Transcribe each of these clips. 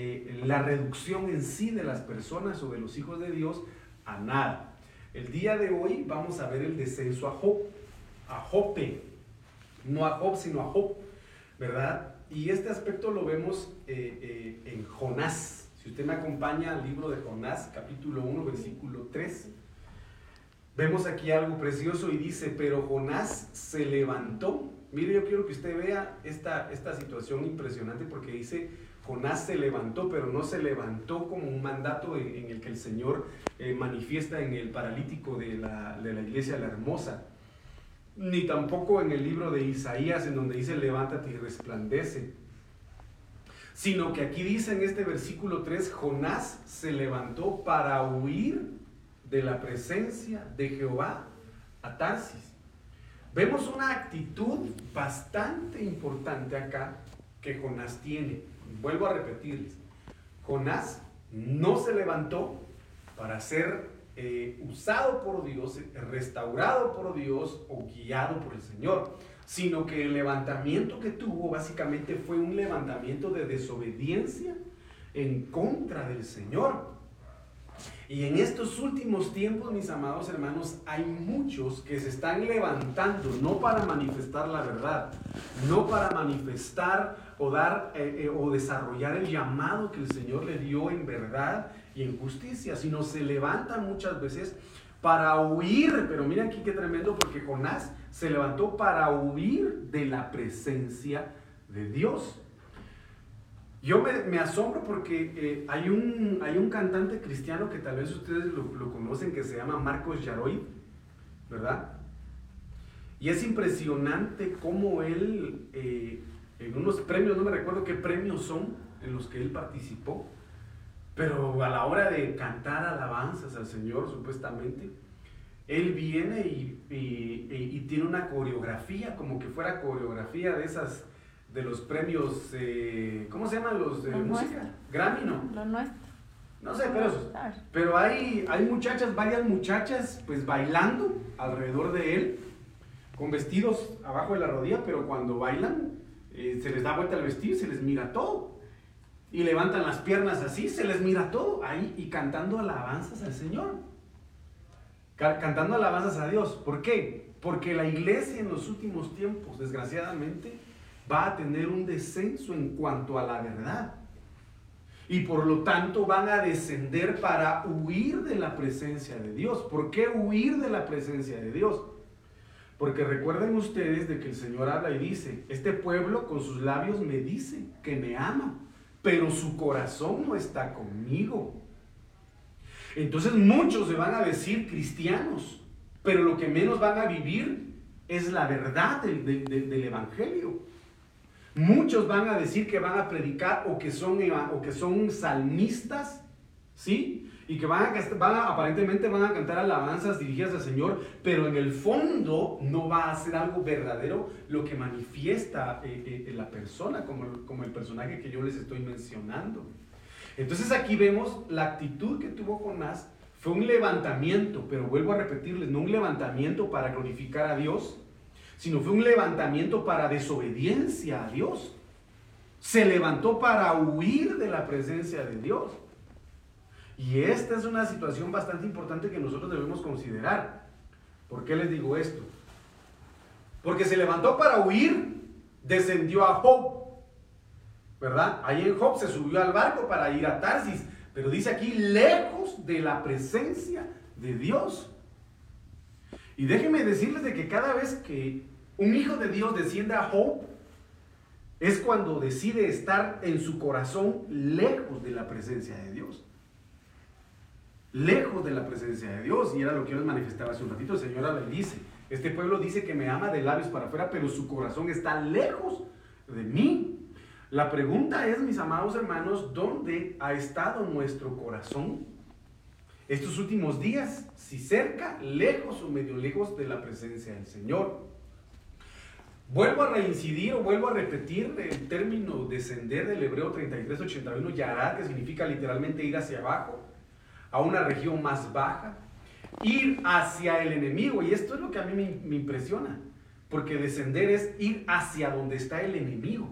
eh, la reducción en sí de las personas o de los hijos de Dios a nada. El día de hoy vamos a ver el descenso a Job, a Jope, no a Job, sino a Job, ¿verdad? Y este aspecto lo vemos eh, en Jonás. Si usted me acompaña al libro de Jonás, capítulo 1, versículo 3, vemos aquí algo precioso y dice, pero Jonás se levantó. Mire, yo quiero que usted vea esta, esta situación impresionante porque dice, Jonás se levantó, pero no se levantó como un mandato en, el que el Señor eh, manifiesta en el paralítico de la, de la iglesia La Hermosa, ni tampoco en el libro de Isaías en donde dice levántate y resplandece, sino que aquí dice en este versículo 3, Jonás se levantó para huir de la presencia de Jehová a Tarsis. Vemos una actitud bastante importante acá que Jonás tiene. Vuelvo a repetirles, Jonás no se levantó para ser eh, usado por Dios, restaurado por Dios o guiado por el Señor, sino que el levantamiento que tuvo básicamente fue un levantamiento de desobediencia en contra del Señor. Y en estos últimos tiempos, mis amados hermanos, hay muchos que se están levantando, no para manifestar la verdad, no para manifestar o dar eh, eh, o desarrollar el llamado que el Señor le dio en verdad y en justicia, sino se levantan muchas veces para huir, pero mira aquí qué tremendo, porque Jonás se levantó para huir de la presencia de Dios. Yo me, asombro porque eh, hay, un, hay un cantante cristiano que tal vez ustedes lo, conocen que se llama Marcos Yaroy, ¿verdad? Y es impresionante cómo él, en unos premios, no me recuerdo qué premios son en los que él participó, pero a la hora de cantar alabanzas al Señor, supuestamente, él viene y, y tiene una coreografía, como que fuera coreografía de esas de los premios, eh, ¿cómo se llaman los de música? Grammy, ¿no? Lo nuestro. No sé, pero, pero hay, hay muchachas, varias muchachas, pues bailando alrededor de él, con vestidos abajo de la rodilla, pero cuando bailan, se les da vuelta el vestido y se les mira todo. Y levantan las piernas así, se les mira todo ahí y cantando alabanzas al Señor. Cantando alabanzas a Dios. ¿Por qué? Porque la iglesia en los últimos tiempos, desgraciadamente, va a tener un descenso en cuanto a la verdad. Y por lo tanto van a descender para huir de la presencia de Dios. ¿Por qué huir de la presencia de Dios? Porque recuerden ustedes de que el Señor habla y dice, este pueblo con sus labios me dice que me ama, pero su corazón no está conmigo. Entonces muchos se van a decir cristianos, pero lo que menos van a vivir es la verdad del, Evangelio. Muchos van a decir que van a predicar o que son, o que son salmistas, ¿sí? Y que van a, aparentemente van a cantar alabanzas dirigidas al Señor, pero en el fondo no va a ser algo verdadero lo que manifiesta eh, eh, la persona, como, como el personaje que yo les estoy mencionando. Entonces aquí vemos la actitud que tuvo Jonás, fue un levantamiento, pero vuelvo a repetirles, no un levantamiento para glorificar a Dios, sino fue un levantamiento para desobediencia a Dios. Se levantó para huir de la presencia de Dios. Y esta es una situación bastante importante que nosotros debemos considerar. ¿Por qué les digo esto? Porque se levantó para huir, descendió a Job. ¿Verdad? Ahí en Job se subió al barco para ir a Tarsis. Pero dice aquí, lejos de la presencia de Dios. Y déjenme decirles de que cada vez que un hijo de Dios desciende a Job, es cuando decide estar en su corazón lejos de la presencia de Dios. Lejos de la presencia de Dios. Y era lo que yo les manifestaba hace un ratito. El Señor le dice, este pueblo dice que me ama de labios para afuera, pero su corazón está lejos de mí. La pregunta es, mis amados hermanos, ¿dónde ha estado nuestro corazón estos últimos días, si cerca, lejos o medio lejos de la presencia del Señor. Vuelvo a reincidir o vuelvo a repetir el término descender del hebreo 3381, yarad, que significa literalmente ir hacia abajo, a una región más baja, ir hacia el enemigo. Y esto es lo que a mí me, impresiona, porque descender es ir hacia donde está el enemigo.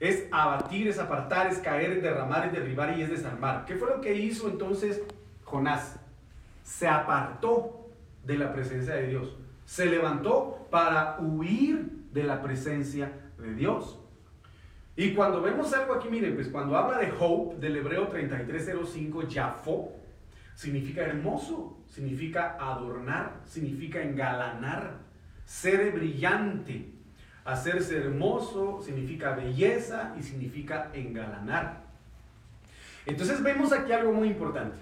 es abatir, es apartar, es caer, es derramar, es derribar y es desarmar. ¿Qué fue lo que hizo entonces Jonás? Se apartó de la presencia de Dios. Se levantó para huir de la presencia de Dios. Y cuando vemos algo aquí, miren, pues cuando habla de hope, del hebreo 3305, Jafo, significa hermoso, significa adornar, significa engalanar, ser brillante. Hacerse hermoso significa belleza y significa engalanar. Entonces vemos aquí algo muy importante.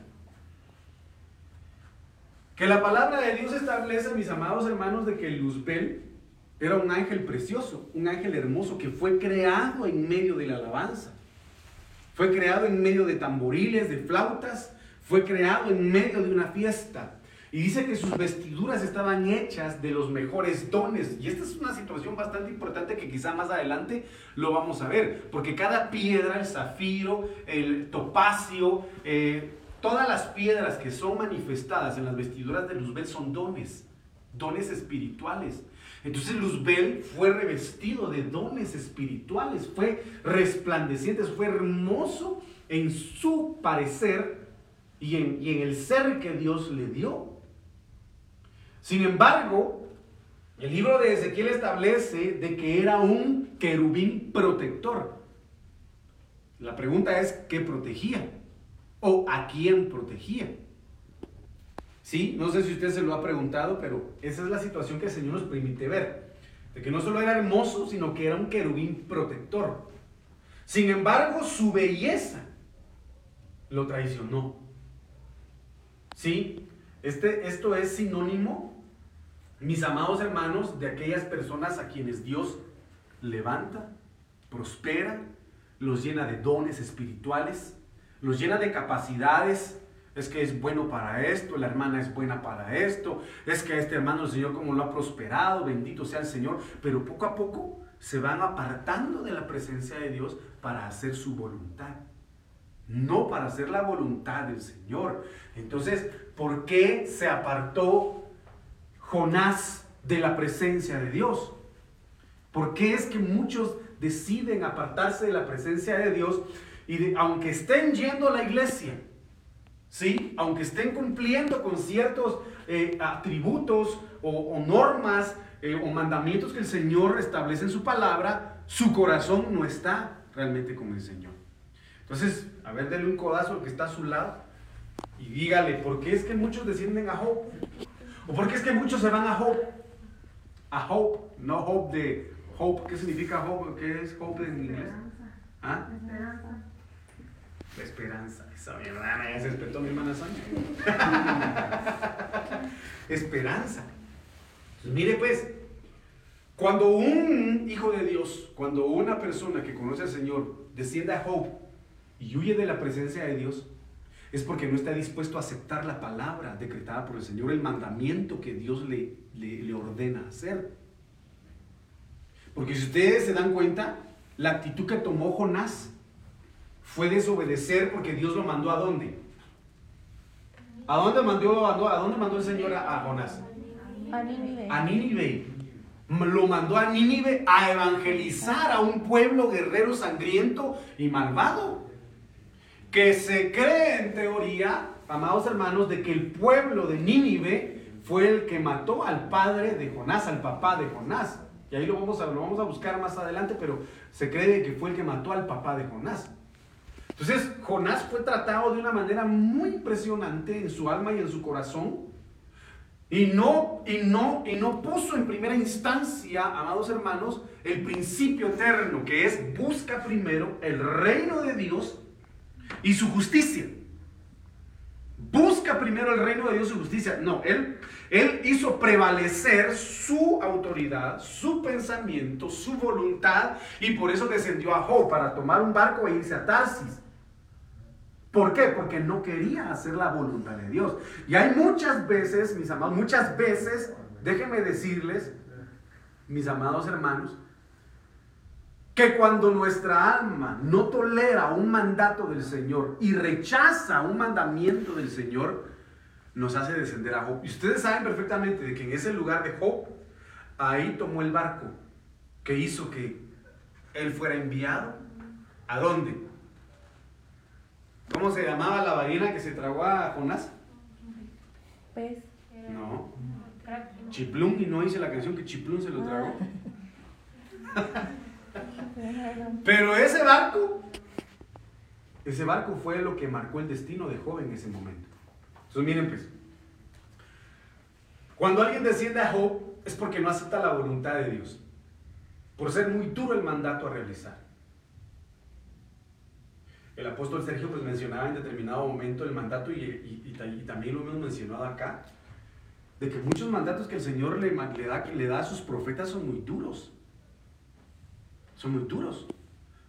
Que la palabra de Dios establece, mis amados hermanos, de que Luzbel era un ángel precioso, un ángel hermoso que fue creado en medio de la alabanza. Fue creado en medio de tamboriles, de flautas, fue creado en medio de una fiesta. Y dice que sus vestiduras estaban hechas de los mejores dones. Y esta es una situación bastante importante que quizá más adelante lo vamos a ver. Porque cada piedra, el zafiro, el topacio, eh, todas las piedras que son manifestadas en las vestiduras de Luzbel son dones, dones espirituales. Entonces Luzbel fue revestido de dones espirituales, fue resplandeciente, fue hermoso en su parecer y en, el ser que Dios le dio. Sin embargo, el libro de Ezequiel establece de que era un querubín protector. La pregunta es, ¿qué protegía? ¿O a quién protegía? Sí, no sé si usted se lo ha preguntado, pero esa es la situación que el Señor nos permite ver. De que no solo era hermoso, sino que era un querubín protector. Sin embargo, su belleza lo traicionó. Sí, este, esto es sinónimo, mis amados hermanos, de aquellas personas a quienes Dios levanta, prospera, los llena de dones espirituales, los llena de capacidades es que es bueno para esto, la hermana es buena para esto, es que este hermano el Señor como lo ha prosperado, bendito sea el Señor, pero poco a poco se van apartando de la presencia de Dios para hacer su voluntad, no para hacer la voluntad del Señor. Entonces, ¿por qué se apartó Jonás de la presencia de Dios? ¿Por qué es que muchos deciden apartarse de la presencia de Dios y aunque estén yendo a la iglesia, ¿sí? Aunque estén cumpliendo con ciertos eh, atributos o, normas eh, o mandamientos que el Señor establece en su palabra, su corazón no está realmente con el Señor. Entonces, a ver, denle un codazo al que está a su lado y dígale, ¿por qué es que muchos descienden a Hope? ¿O por qué es que muchos se van a Hope? A Hope, no Hope de Hope, ¿qué significa Hope? ¿Qué es Hope en inglés? ¿Ah? La esperanza. Esa mierda me se despertó mi hermana Sonia. esperanza. mire pues, cuando un hijo de Dios, cuando una persona que conoce al Señor desciende a Hope y huye de la presencia de Dios, es porque no está dispuesto a aceptar la palabra decretada por el Señor, el mandamiento que Dios le, le, le ordena hacer. Porque si ustedes se dan cuenta, la actitud que tomó Jonás fue desobedecer porque Dios lo mandó a dónde? ¿A dónde mandó, a dónde mandó el Señor a, Jonás? A Nínive. A Nínive. Lo mandó a Nínive a evangelizar a un pueblo guerrero sangriento y malvado. Que se cree en teoría, amados hermanos, de que el pueblo de Nínive fue el que mató al padre de Jonás, al papá de Jonás. Y ahí lo vamos a, lo vamos a buscar más adelante, pero se cree que fue el que mató al papá de Jonás. Entonces, Jonás fue tratado de una manera muy impresionante en su alma y en su corazón. Y no, y no, y no puso en primera instancia, amados hermanos, el principio eterno, que es busca primero el reino de Dios y su justicia. Busca primero el reino de Dios y su justicia. No, él, él hizo prevalecer su autoridad, su pensamiento, su voluntad, y por eso descendió a Job para tomar un barco e irse a Tarsis. ¿Por qué? Porque no quería hacer la voluntad de Dios. Y hay muchas veces, mis amados, muchas veces, déjenme decirles, mis amados hermanos, que cuando nuestra alma no tolera un mandato del Señor y rechaza un mandamiento del Señor, nos hace descender a Job. Y ustedes saben perfectamente de que en ese lugar de Job, ahí tomó el barco que hizo que él fuera enviado ¿A dónde? ¿Cómo se llamaba la ballena que se tragó a Jonás? Pez. No. Chiplum, y no hice la canción que Chiplum se lo tragó. Pero ese barco, ese barco fue lo que marcó el destino de Job en ese momento. Entonces miren pues, cuando alguien desciende a Job es porque no acepta la voluntad de Dios, por ser muy duro el mandato a realizar. El apóstol Sergio pues mencionaba en determinado momento el mandato y, y también lo hemos mencionado acá, de que muchos mandatos que el Señor le, le, da, le da a sus profetas son muy duros. Son muy duros.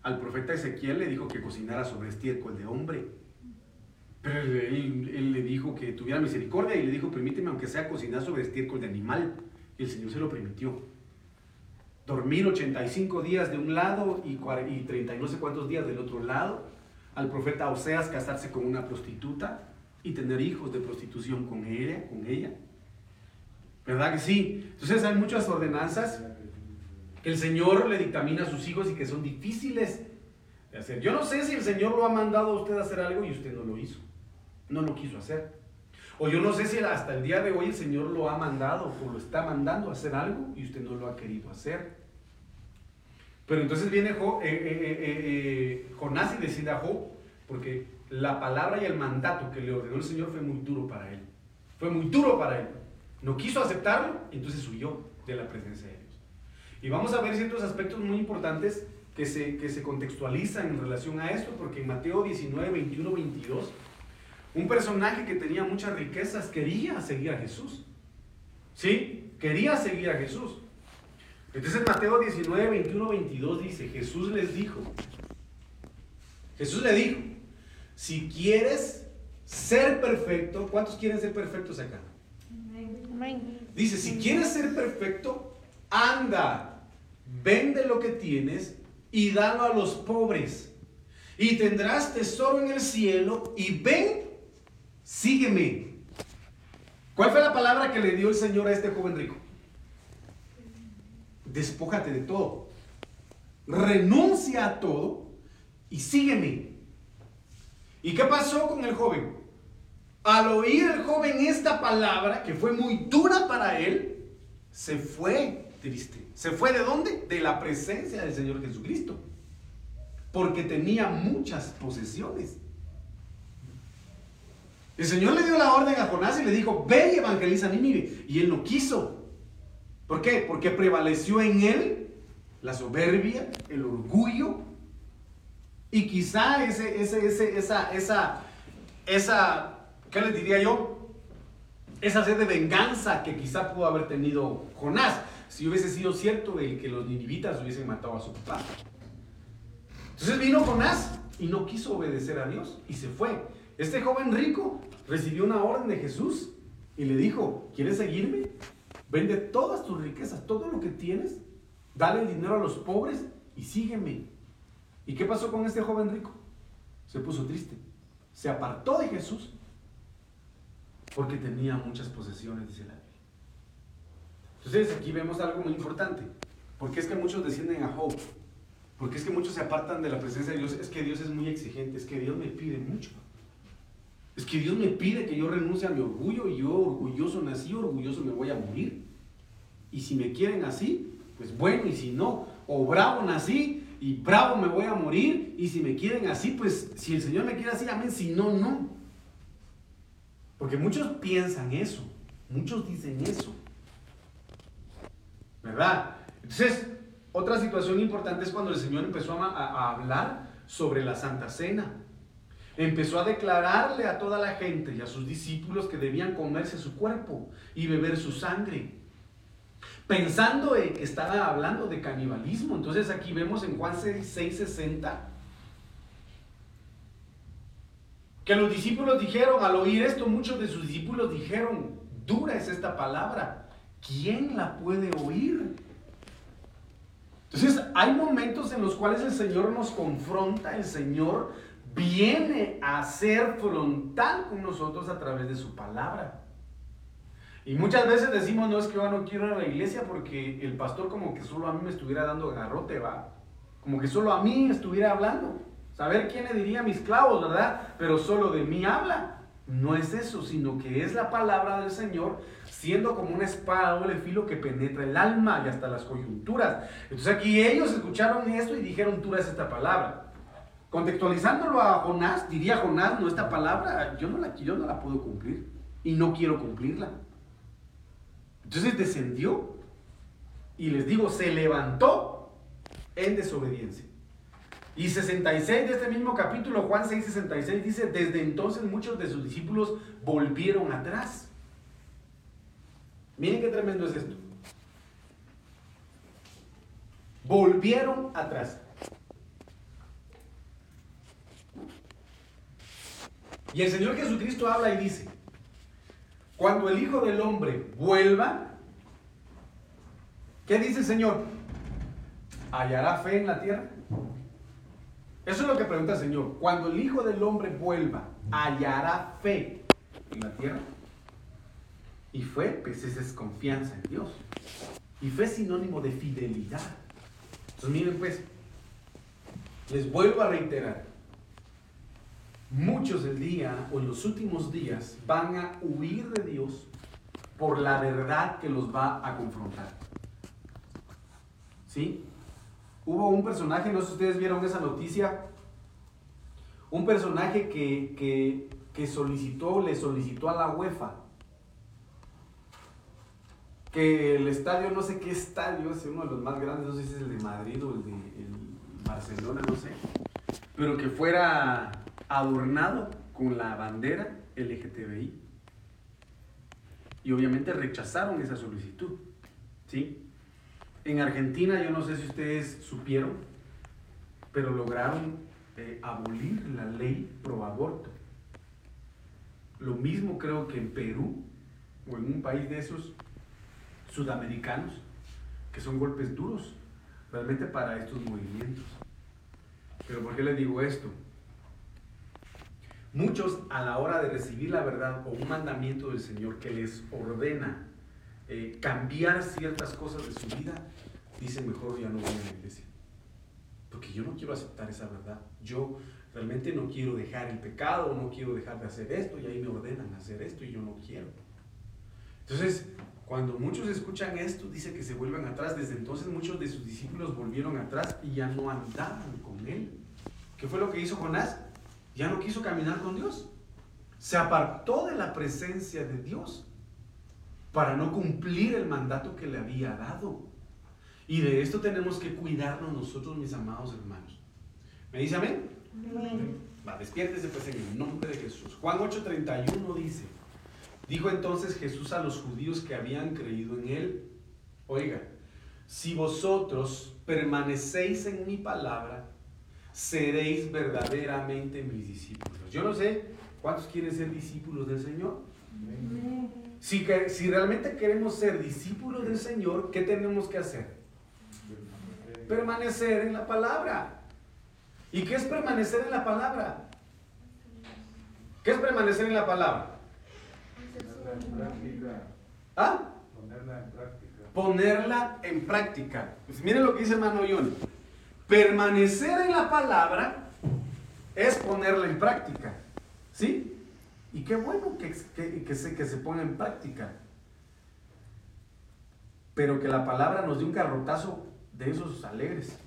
Al profeta Ezequiel le dijo que cocinara sobre estiércol de hombre. Pero él, le dijo que tuviera misericordia y le dijo, permíteme aunque sea cocinar sobre estiércol de animal. Y el Señor se lo permitió. Dormir 85 días de un lado y, y 30 y no sé cuántos días del otro lado. Al profeta Oseas casarse con una prostituta y tener hijos de prostitución con ella, con ella. ¿Verdad que sí? Entonces hay muchas ordenanzas que el Señor le dictamina a sus hijos y que son difíciles de hacer. Yo no sé si el Señor lo ha mandado a usted a hacer algo y usted no lo hizo. No lo quiso hacer. O yo no sé si hasta el día de hoy el Señor lo ha mandado o lo está mandando a hacer algo y usted no lo ha querido hacer. Pero entonces viene eh, eh, eh, Jonás y decide a Job, porque la palabra y el mandato que le ordenó el Señor fue muy duro para él. Fue muy duro para él. No quiso aceptarlo entonces huyó de la presencia de Dios. Y vamos a ver ciertos aspectos muy importantes que se, que se contextualizan en relación a esto, porque en Mateo 19, 21, 22, un personaje que tenía muchas riquezas quería seguir a Jesús. ¿Sí? Quería seguir a Jesús. Entonces Mateo 19, 21, 22 dice, Jesús les dijo, Jesús le dijo, si quieres ser perfecto, ¿cuántos quieren ser perfectos acá? Dice, si quieres ser perfecto, anda, vende lo que tienes y dalo a los pobres. Y tendrás tesoro en el cielo y ven, sígueme. ¿Cuál fue la palabra que le dio el Señor a este joven rico? Despójate de todo. Renuncia a todo y sígueme. ¿Y qué pasó con el joven? Al oír el joven esta palabra, que fue muy dura para él, se fue triste. ¿Se fue de dónde? De la presencia del Señor Jesucristo. Porque tenía muchas posesiones. El Señor le dio la orden a Jonás y le dijo, ve y evangeliza a Nínive. Y él no quiso. ¿Por qué? Porque prevaleció en él la soberbia, el orgullo. Y quizá ese, ese, ese, esa, esa, esa ¿qué les diría yo? Esa sed de venganza que quizá pudo haber tenido Jonás, si hubiese sido cierto de que los ninivitas hubiesen matado a su papá. Entonces vino Jonás y no quiso obedecer a Dios y se fue. Este joven rico recibió una orden de Jesús y le dijo, ¿quieres seguirme? Vende todas tus riquezas, todo lo que tienes, dale el dinero a los pobres y sígueme. ¿Y qué pasó con este joven rico? Se puso triste, se apartó de Jesús porque tenía muchas posesiones, dice la Biblia. Entonces aquí vemos algo muy importante. Porque es que muchos descienden a Job? Porque es que muchos se apartan de la presencia de Dios. Es que Dios es muy exigente, es que Dios me pide mucho. Es que Dios me pide que yo renuncie a mi orgullo y yo orgulloso nací, orgulloso me voy a morir. Y si me quieren así, pues bueno, y si no, o bravo nací y bravo me voy a morir. Y si me quieren así, pues si el Señor me quiere así, amén. Si no, no. Porque muchos piensan eso, muchos dicen eso. ¿Verdad? Entonces, otra situación importante es cuando el Señor empezó a, hablar sobre la Santa Cena. Empezó a declararle a toda la gente y a sus discípulos que debían comerse su cuerpo y beber su sangre. Pensando que estaba hablando de canibalismo. Entonces aquí vemos en Juan 6:60 Que los discípulos dijeron, al oír esto, muchos de sus discípulos dijeron, dura es esta palabra, ¿quién la puede oír? Entonces hay momentos en los cuales el Señor nos confronta, el Señor viene a ser frontal con nosotros a través de su palabra. Y muchas veces decimos, no es que yo no quiero ir a la iglesia porque el pastor como que solo a mí me estuviera dando garrote, va. Como que solo a mí estuviera hablando. Saber quién le diría mis clavos, ¿verdad? Pero solo de mí habla. No es eso, sino que es la palabra del Señor siendo como una espada doble filo que penetra el alma y hasta las coyunturas. Entonces aquí ellos escucharon esto y dijeron, tú eres esta palabra. Contextualizándolo a Jonás, diría Jonás, no, esta palabra yo no la, yo no la puedo cumplir y no quiero cumplirla. Entonces descendió y les digo, se levantó en desobediencia. Y 66 de este mismo capítulo, Juan 6, 66 dice, desde entonces muchos de sus discípulos volvieron atrás. Miren qué tremendo es esto. Volvieron atrás. Y el Señor Jesucristo habla y dice, cuando el Hijo del Hombre vuelva, ¿qué dice el Señor? ¿Hallará fe en la tierra? Eso es lo que pregunta el Señor. Cuando el Hijo del Hombre vuelva, ¿hallará fe en la tierra? Y fe, pues es confianza en Dios. Y fe es sinónimo de fidelidad. Entonces miren pues, les vuelvo a reiterar, muchos del día o en los últimos días van a huir de Dios por la verdad que los va a confrontar. ¿Sí? Hubo un personaje, no sé si ustedes vieron esa noticia, un personaje que, que, que solicitó, le solicitó a la UEFA que el estadio, no sé qué estadio, es uno de los más grandes, no sé si es el de Madrid o el de Barcelona, no sé, pero que fuera adornado con la bandera LGTBI. Y obviamente rechazaron esa solicitud. ¿sí? En Argentina, yo no sé si ustedes supieron, pero lograron eh, abolir la ley pro aborto. Lo mismo creo que en Perú o en un país de esos sudamericanos, que son golpes duros realmente para estos movimientos. Pero ¿por qué les digo esto? Muchos a la hora de recibir la verdad o un mandamiento del Señor que les ordena eh, cambiar ciertas cosas de su vida, dicen mejor ya no voy a la iglesia. Porque yo no quiero aceptar esa verdad. Yo realmente no quiero dejar el pecado, no quiero dejar de hacer esto y ahí me ordenan hacer esto y yo no quiero. Entonces, cuando muchos escuchan esto, dice que se vuelven atrás. Desde entonces muchos de sus discípulos volvieron atrás y ya no andaban con él. ¿Qué fue lo que hizo Jonás? Ya no quiso caminar con Dios. Se apartó de la presencia de Dios para no cumplir el mandato que le había dado. Y de esto tenemos que cuidarnos nosotros, mis amados hermanos. ¿Me dice amén? Amén. Va, despiértese pues en el nombre de Jesús. Juan 8:31 dice, dijo entonces Jesús a los judíos que habían creído en él, oiga, si vosotros permanecéis en mi palabra, seréis verdaderamente mis discípulos. Yo no sé cuántos quieren ser discípulos del Señor. Si, si realmente queremos ser discípulos del Señor, ¿qué tenemos que hacer? Permanecer en la palabra. ¿Y qué es permanecer en la palabra? ¿Qué es permanecer en la palabra? ¿Ah? Ponerla en práctica. Ponerla en práctica. Pues miren lo que dice hermano Permanecer en la palabra es ponerla en práctica. ¿Sí? Y qué bueno que, que, se, que se ponga en práctica. Pero que la palabra nos dé un carrotazo de esos alegres.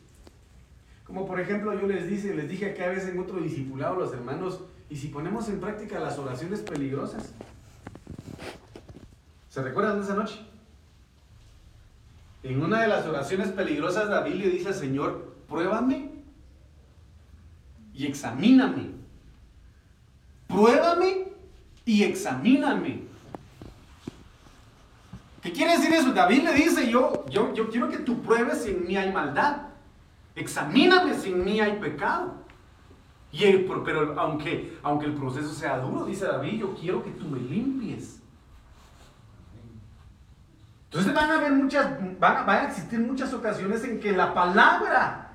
Como por ejemplo yo les dije, les dije que a veces en otro discipulado los hermanos, y si ponemos en práctica las oraciones peligrosas. ¿Se recuerdan de esa noche? En una de las oraciones peligrosas David le dice al Señor, pruébame y examíname. Pruébame y examíname. ¿Qué quiere decir eso? David le dice, yo, yo, yo quiero que tú pruebes si en mí hay maldad. Examíname si en mí hay pecado. Y pero aunque, aunque el proceso sea duro, dice David, yo quiero que tú me limpies. Entonces van a haber muchas, van van a existir muchas ocasiones en que la palabra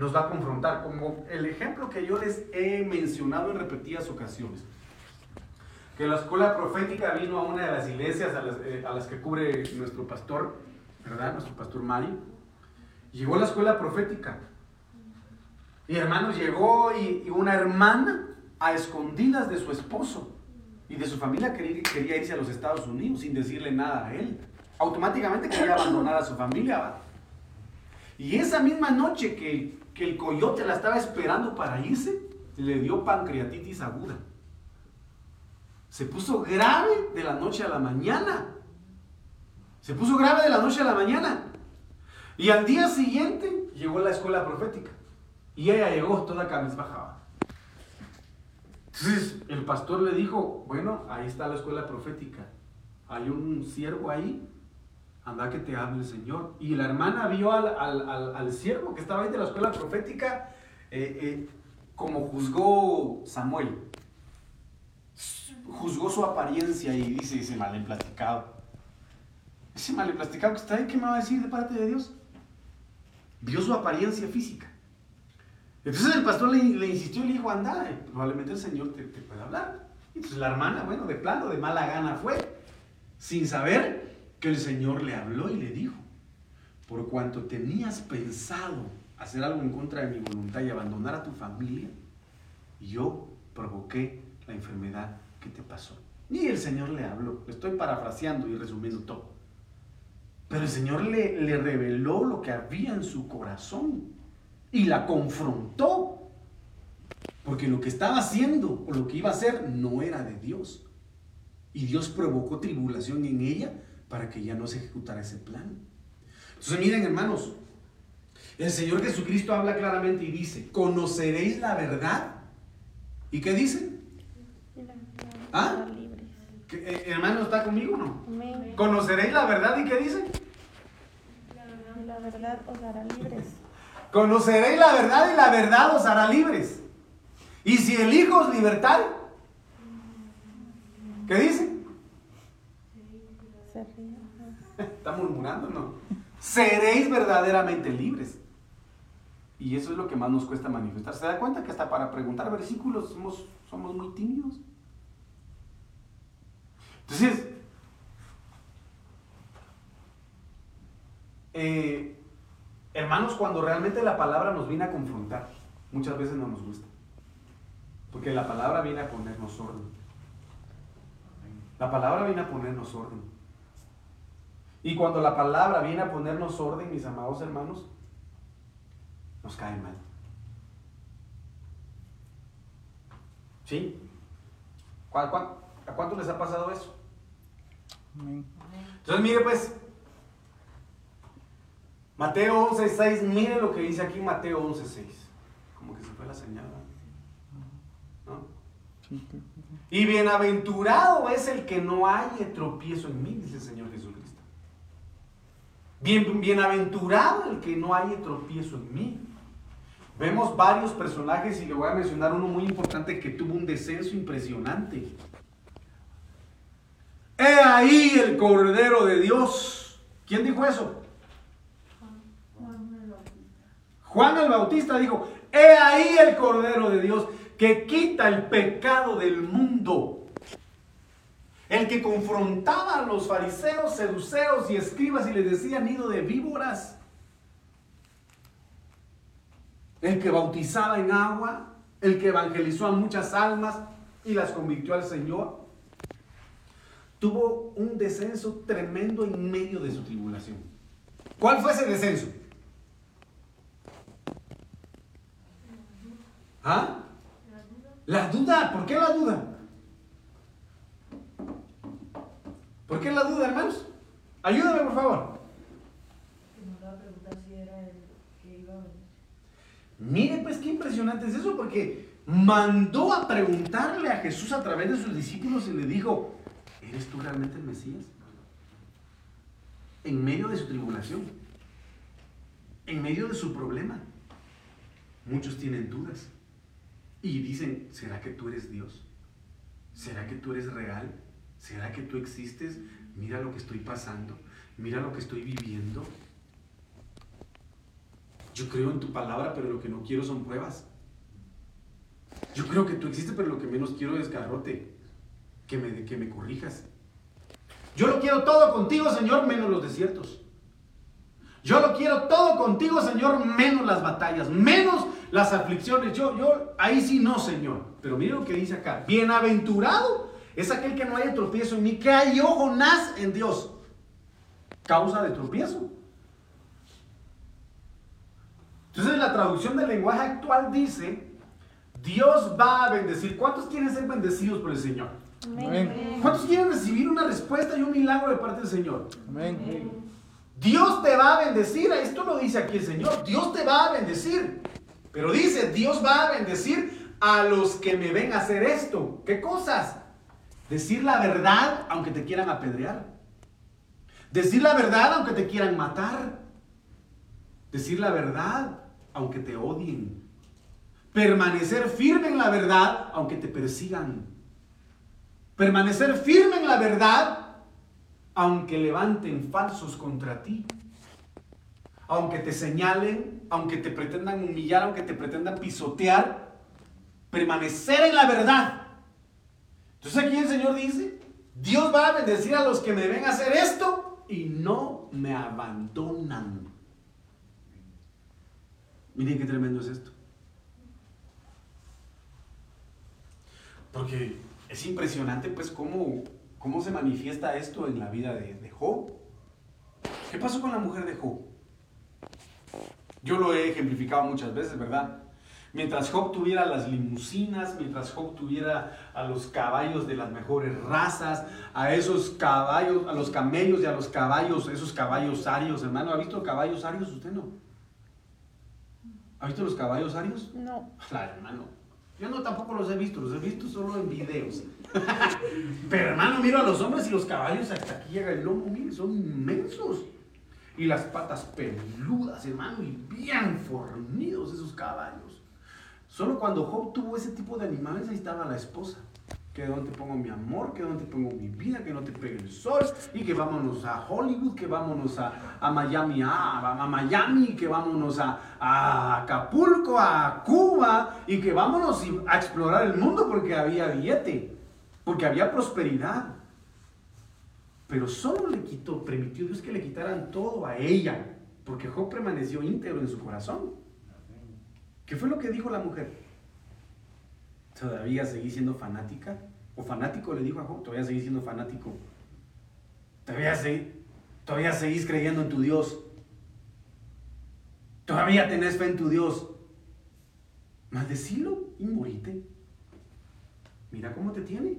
nos va a confrontar, como el ejemplo que yo les he mencionado en repetidas ocasiones. Que la escuela profética vino a una de las iglesias a las, eh, que cubre nuestro pastor, ¿verdad? Nuestro pastor Mari. Llegó a la escuela profética. Y hermanos, llegó y, y una hermana a escondidas de su esposo y de su familia quería, quería irse a los Estados Unidos sin decirle nada a él. Automáticamente quería abandonar a su familia. ¿va? Y esa misma noche que, que el coyote la estaba esperando para irse, le dio pancreatitis aguda. Se puso grave de la noche a la mañana. Se puso grave de la noche a la mañana. Y al día siguiente llegó a la escuela profética. Y ella llegó toda cabizbaja. Entonces el pastor le dijo, bueno, ahí está la escuela profética. Hay un siervo ahí, anda que te hable el Señor. Y la hermana vio al, al, al, siervo que estaba ahí de la escuela profética eh, eh, como juzgó Samuel. Juzgó su apariencia y dice ese mal emplasticado. Ese mal emplasticado que está ahí, ¿qué me va a decir de parte de Dios? Vio su apariencia física. Entonces el pastor le, le insistió y le dijo, anda, eh, probablemente el Señor te, te pueda hablar. Entonces la hermana, bueno, de plano, de mala gana fue, sin saber que el Señor le habló y le dijo, por cuanto tenías pensado hacer algo en contra de mi voluntad y abandonar a tu familia, yo provoqué la enfermedad que te pasó. Y el Señor le habló, estoy parafraseando y resumiendo todo. Pero el Señor le, le reveló lo que había en su corazón y la confrontó. Porque lo que estaba haciendo o lo que iba a hacer no era de Dios. Y Dios provocó tribulación en ella para que ya no se ejecutara ese plan. Entonces miren hermanos, el Señor Jesucristo habla claramente y dice, conoceréis la verdad. ¿Y qué dice? ¿Ah? Eh, ¿Hermano está conmigo o no? Amén. ¿Conoceréis la verdad y qué dice? La verdad os hará libres. Conoceréis la verdad y la verdad os hará libres. Y si el Hijo os ¿qué dice? Está murmurando, ¿no? Seréis verdaderamente libres. Y eso es lo que más nos cuesta manifestar. ¿Se da cuenta que hasta para preguntar versículos somos, somos muy tímidos? Entonces, eh, hermanos, cuando realmente la palabra nos viene a confrontar, muchas veces no nos gusta. Porque la palabra viene a ponernos orden. La palabra viene a ponernos orden. Y cuando la palabra viene a ponernos orden, mis amados hermanos, nos cae mal. ¿Sí? ¿Cuál- cuál- ¿A cuánto les ha pasado eso? Entonces, mire pues, Mateo 11.6, mire lo que dice aquí Mateo 11.6. Como que se fue la señal. ¿no? Y bienaventurado es el que no haya tropiezo en mí, dice el Señor Jesucristo. Bien, bienaventurado el que no haya tropiezo en mí. Vemos varios personajes y le voy a mencionar uno muy importante que tuvo un descenso impresionante. He ahí el Cordero de Dios. ¿Quién dijo eso? Juan el Bautista dijo, he ahí el Cordero de Dios que quita el pecado del mundo. El que confrontaba a los fariseos, seduceos y escribas y les decía nido de víboras. El que bautizaba en agua, el que evangelizó a muchas almas y las convirtió al Señor. Tuvo un descenso tremendo en medio de su tribulación. ¿Cuál fue ese descenso? ¿Ah? La duda, ¿por qué la duda? ¿Por qué la duda, hermanos? Ayúdame, por favor. Mire, pues qué impresionante es eso, porque mandó a preguntarle a Jesús a través de sus discípulos y le dijo, ¿eres tú realmente el Mesías? En medio de su tribulación, en medio de su problema, muchos tienen dudas y dicen, ¿será que tú eres Dios? ¿Será que tú eres real? ¿Será que tú existes? Mira lo que estoy pasando, mira lo que estoy viviendo. Yo creo en tu palabra, pero lo que no quiero son pruebas. Yo creo que tú existes, pero lo que menos quiero es garrote, que me, que me corrijas. Yo lo quiero todo contigo, Señor, menos los desiertos. Yo lo quiero todo contigo, Señor, menos las batallas, menos las aflicciones. Yo, yo, ahí sí no, Señor. Pero mire lo que dice acá. Bienaventurado es aquel que no haya tropiezo en mí, que halló Jonás en Dios. Causa de tropiezo. Entonces la traducción del lenguaje actual dice, Dios va a bendecir. ¿Cuántos quieren ser bendecidos por el Señor? Amén. ¿Cuántos quieren recibir una respuesta y un milagro de parte del Señor? Amén. Dios te va a bendecir. Esto lo dice aquí el Señor. Dios te va a bendecir. Pero dice, Dios va a bendecir a los que me ven hacer esto. ¿Qué cosas? Decir la verdad aunque te quieran apedrear. Decir la verdad aunque te quieran matar. Decir la verdad aunque te odien. Permanecer firme en la verdad aunque te persigan. Permanecer firme en la verdad aunque levanten falsos contra ti. Aunque te señalen, aunque te pretendan humillar, aunque te pretendan pisotear. Permanecer en la verdad. Entonces aquí el Señor dice, Dios va a bendecir a los que me ven hacer esto y no me abandonan. Miren qué tremendo es esto. Porque es impresionante pues cómo, cómo se manifiesta esto en la vida de, de Job. ¿Qué pasó con la mujer de Job? Yo lo he ejemplificado muchas veces, ¿verdad? Mientras Job tuviera las limusinas, mientras Job tuviera a los caballos de las mejores razas, a esos caballos, a los camellos y a los caballos, esos caballos arios, hermano, ¿ha visto caballos arios usted no? ¿Ha visto los caballos arios? No. Claro, hermano. Yo no tampoco los he visto, los he visto solo en videos. Pero hermano, miro a los hombres y los caballos hasta aquí llega el lomo, mire, son inmensos. Y las patas peludas, hermano, y bien fornidos esos caballos. Solo cuando Job tuvo ese tipo de animales, ahí estaba la esposa. Que donde pongo mi amor, que donde pongo mi vida, que no te pegue el sol, y que vámonos a Hollywood, que vámonos a, a Miami, a, a Miami, que vámonos a, a Acapulco, a Cuba, y que vámonos a explorar el mundo porque había billete, porque había prosperidad. Pero solo le quitó, permitió Dios que le quitaran todo a ella, porque Job permaneció íntegro en su corazón. ¿Qué fue lo que dijo la mujer? ¿Todavía seguís siendo fanática? ¿O fanático le dijo a Job? ¿Todavía seguís siendo fanático? ¿Todavía, ¿Todavía seguís creyendo en tu Dios? ¿Todavía tenés fe en tu Dios? Maldecilo y morite. Mira cómo te tiene.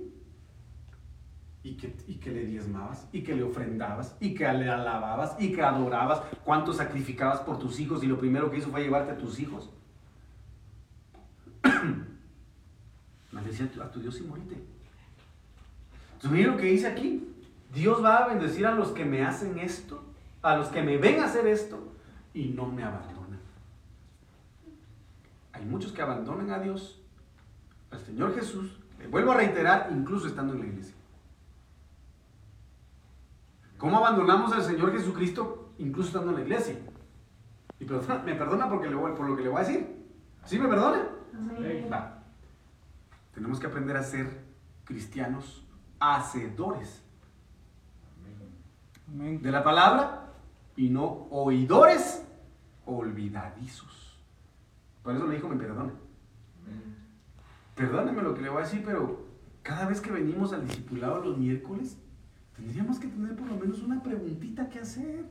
Y que, y que le diezmabas, y que le ofrendabas, y que le alababas, y que adorabas. ¿Cuánto sacrificabas por tus hijos? Y lo primero que hizo fue llevarte a tus hijos. Maldecía a tu, Dios y morite. Entonces, mira lo que dice aquí. Dios va a bendecir a los que me hacen esto, a los que me ven hacer esto, y no me abandonan. Hay muchos que abandonan a Dios, al Señor Jesús, le vuelvo a reiterar, incluso estando en la iglesia. ¿Cómo abandonamos al Señor Jesucristo incluso estando en la iglesia? Y me perdona porque le voy- por lo que le voy a decir. ¿Sí me perdona? Va. Tenemos que aprender a ser cristianos hacedores Amén. de la palabra y no oidores olvidadizos. Por eso le dijo, me perdone. Perdóneme lo que le voy a decir, pero cada vez que venimos al discipulado los miércoles, tendríamos que tener por lo menos una preguntita que hacer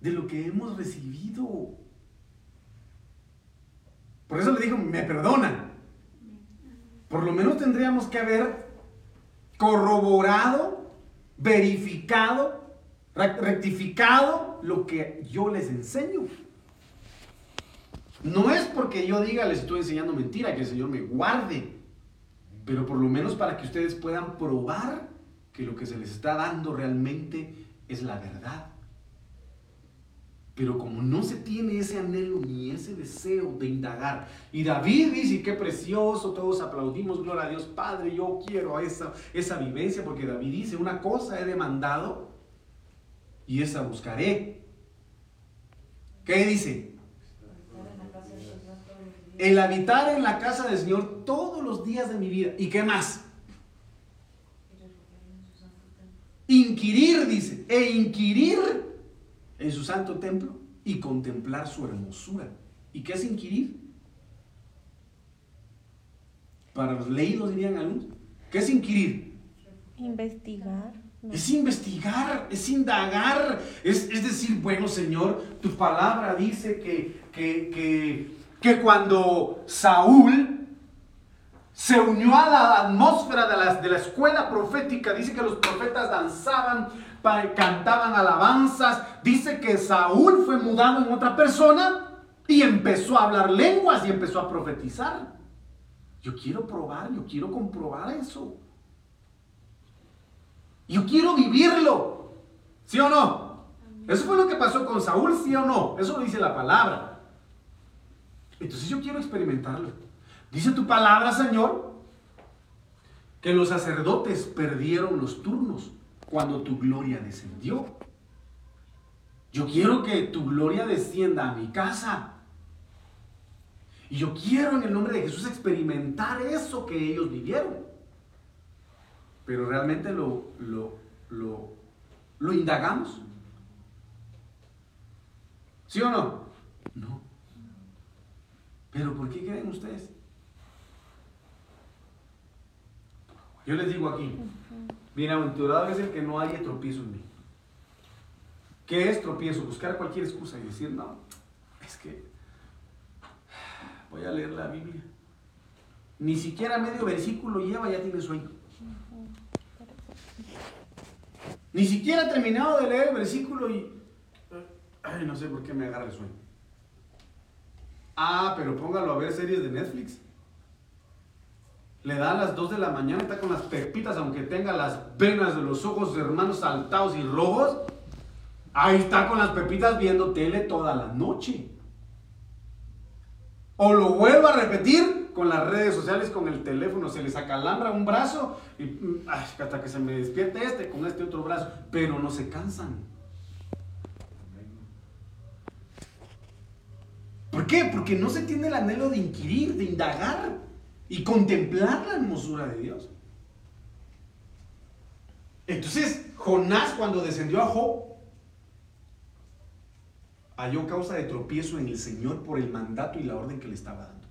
de lo que hemos recibido. Por eso le dijo, me perdonan. Por lo menos tendríamos que haber corroborado, verificado, re- rectificado lo que yo les enseño. No es porque yo diga les estoy enseñando mentira, que el Señor me guarde, pero por lo menos para que ustedes puedan probar que lo que se les está dando realmente es la verdad. Pero como no se tiene ese anhelo ni ese deseo de indagar, y David dice, qué precioso, todos aplaudimos, gloria a Dios, Padre, yo quiero esa, esa vivencia, porque David dice, una cosa he demandado y esa buscaré. ¿Qué dice? El habitar en la casa del Señor todos los días de mi vida. ¿Y qué más? Inquirir, dice, e inquirir en su santo templo y contemplar su hermosura. ¿Y qué es inquirir? Para los leídos dirían algunos. ¿Qué es inquirir? Investigar. ¿no? Es investigar, es indagar, es, es decir, bueno Señor, tu palabra dice que, que, que, que cuando Saúl se unió a la atmósfera de la, de la escuela profética, dice que los profetas danzaban, cantaban alabanzas, dice que Saúl fue mudado en otra persona y empezó a hablar lenguas y empezó a profetizar. Yo quiero probar, yo quiero comprobar eso. Yo quiero vivirlo. ¿Sí o no? Eso fue lo que pasó con Saúl, ¿sí o no? Eso lo dice la palabra. Entonces yo quiero experimentarlo. Dice tu palabra, Señor, que los sacerdotes perdieron los turnos cuando tu gloria descendió. Yo quiero que tu gloria descienda a mi casa. Y yo quiero en el nombre de Jesús experimentar eso que ellos vivieron pero realmente lo, lo, lo, indagamos. ¿Sí o no? No. Pero ¿por qué creen ustedes? Yo les digo aquí, bienaventurado es el que no haya tropiezo en mí. ¿Qué es tropiezo? Buscar cualquier excusa y decir, no, es que voy a leer la Biblia. Ni siquiera medio versículo lleva, ya tiene sueño. Ni siquiera he terminado de leer el versículo y. Ay, no sé por qué me agarra el sueño. Ah, pero póngalo a ver series de Netflix. Le da a las 2 de la mañana, está con las pepitas, aunque tenga las venas de los ojos hermanos saltados y rojos. Ahí está con las pepitas viendo tele toda la noche. O lo vuelvo a repetir con las redes sociales, con el teléfono, se les acalambra un brazo y mm, ay, hasta que se me despierte este con este otro brazo, pero no se cansan. ¿Por qué? Porque no se tiene el anhelo de inquirir, de indagar y contemplar la hermosura de Dios. Entonces, Jonás cuando descendió a Job, halló causa de tropiezo en el Señor por el mandato y la orden que le estaba dando.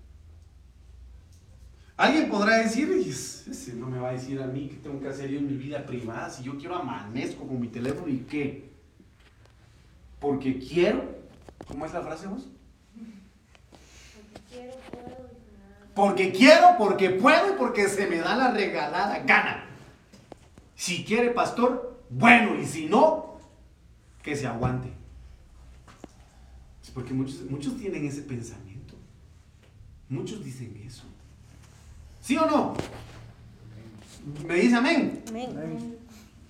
Alguien podrá decir, "Y es- ese no me va a decir a mí qué tengo que hacer yo en mi vida privada, si yo quiero amanezco con mi teléfono y qué. Porque quiero, ¿cómo es la frase vos? Porque quiero, porque puedo y porque se me da la regalada gana. Si quiere pastor, bueno, y si no, que se aguante. Es porque muchos, muchos tienen ese pensamiento. Muchos dicen eso. ¿Sí o no? ¿Me dice amén? Amén.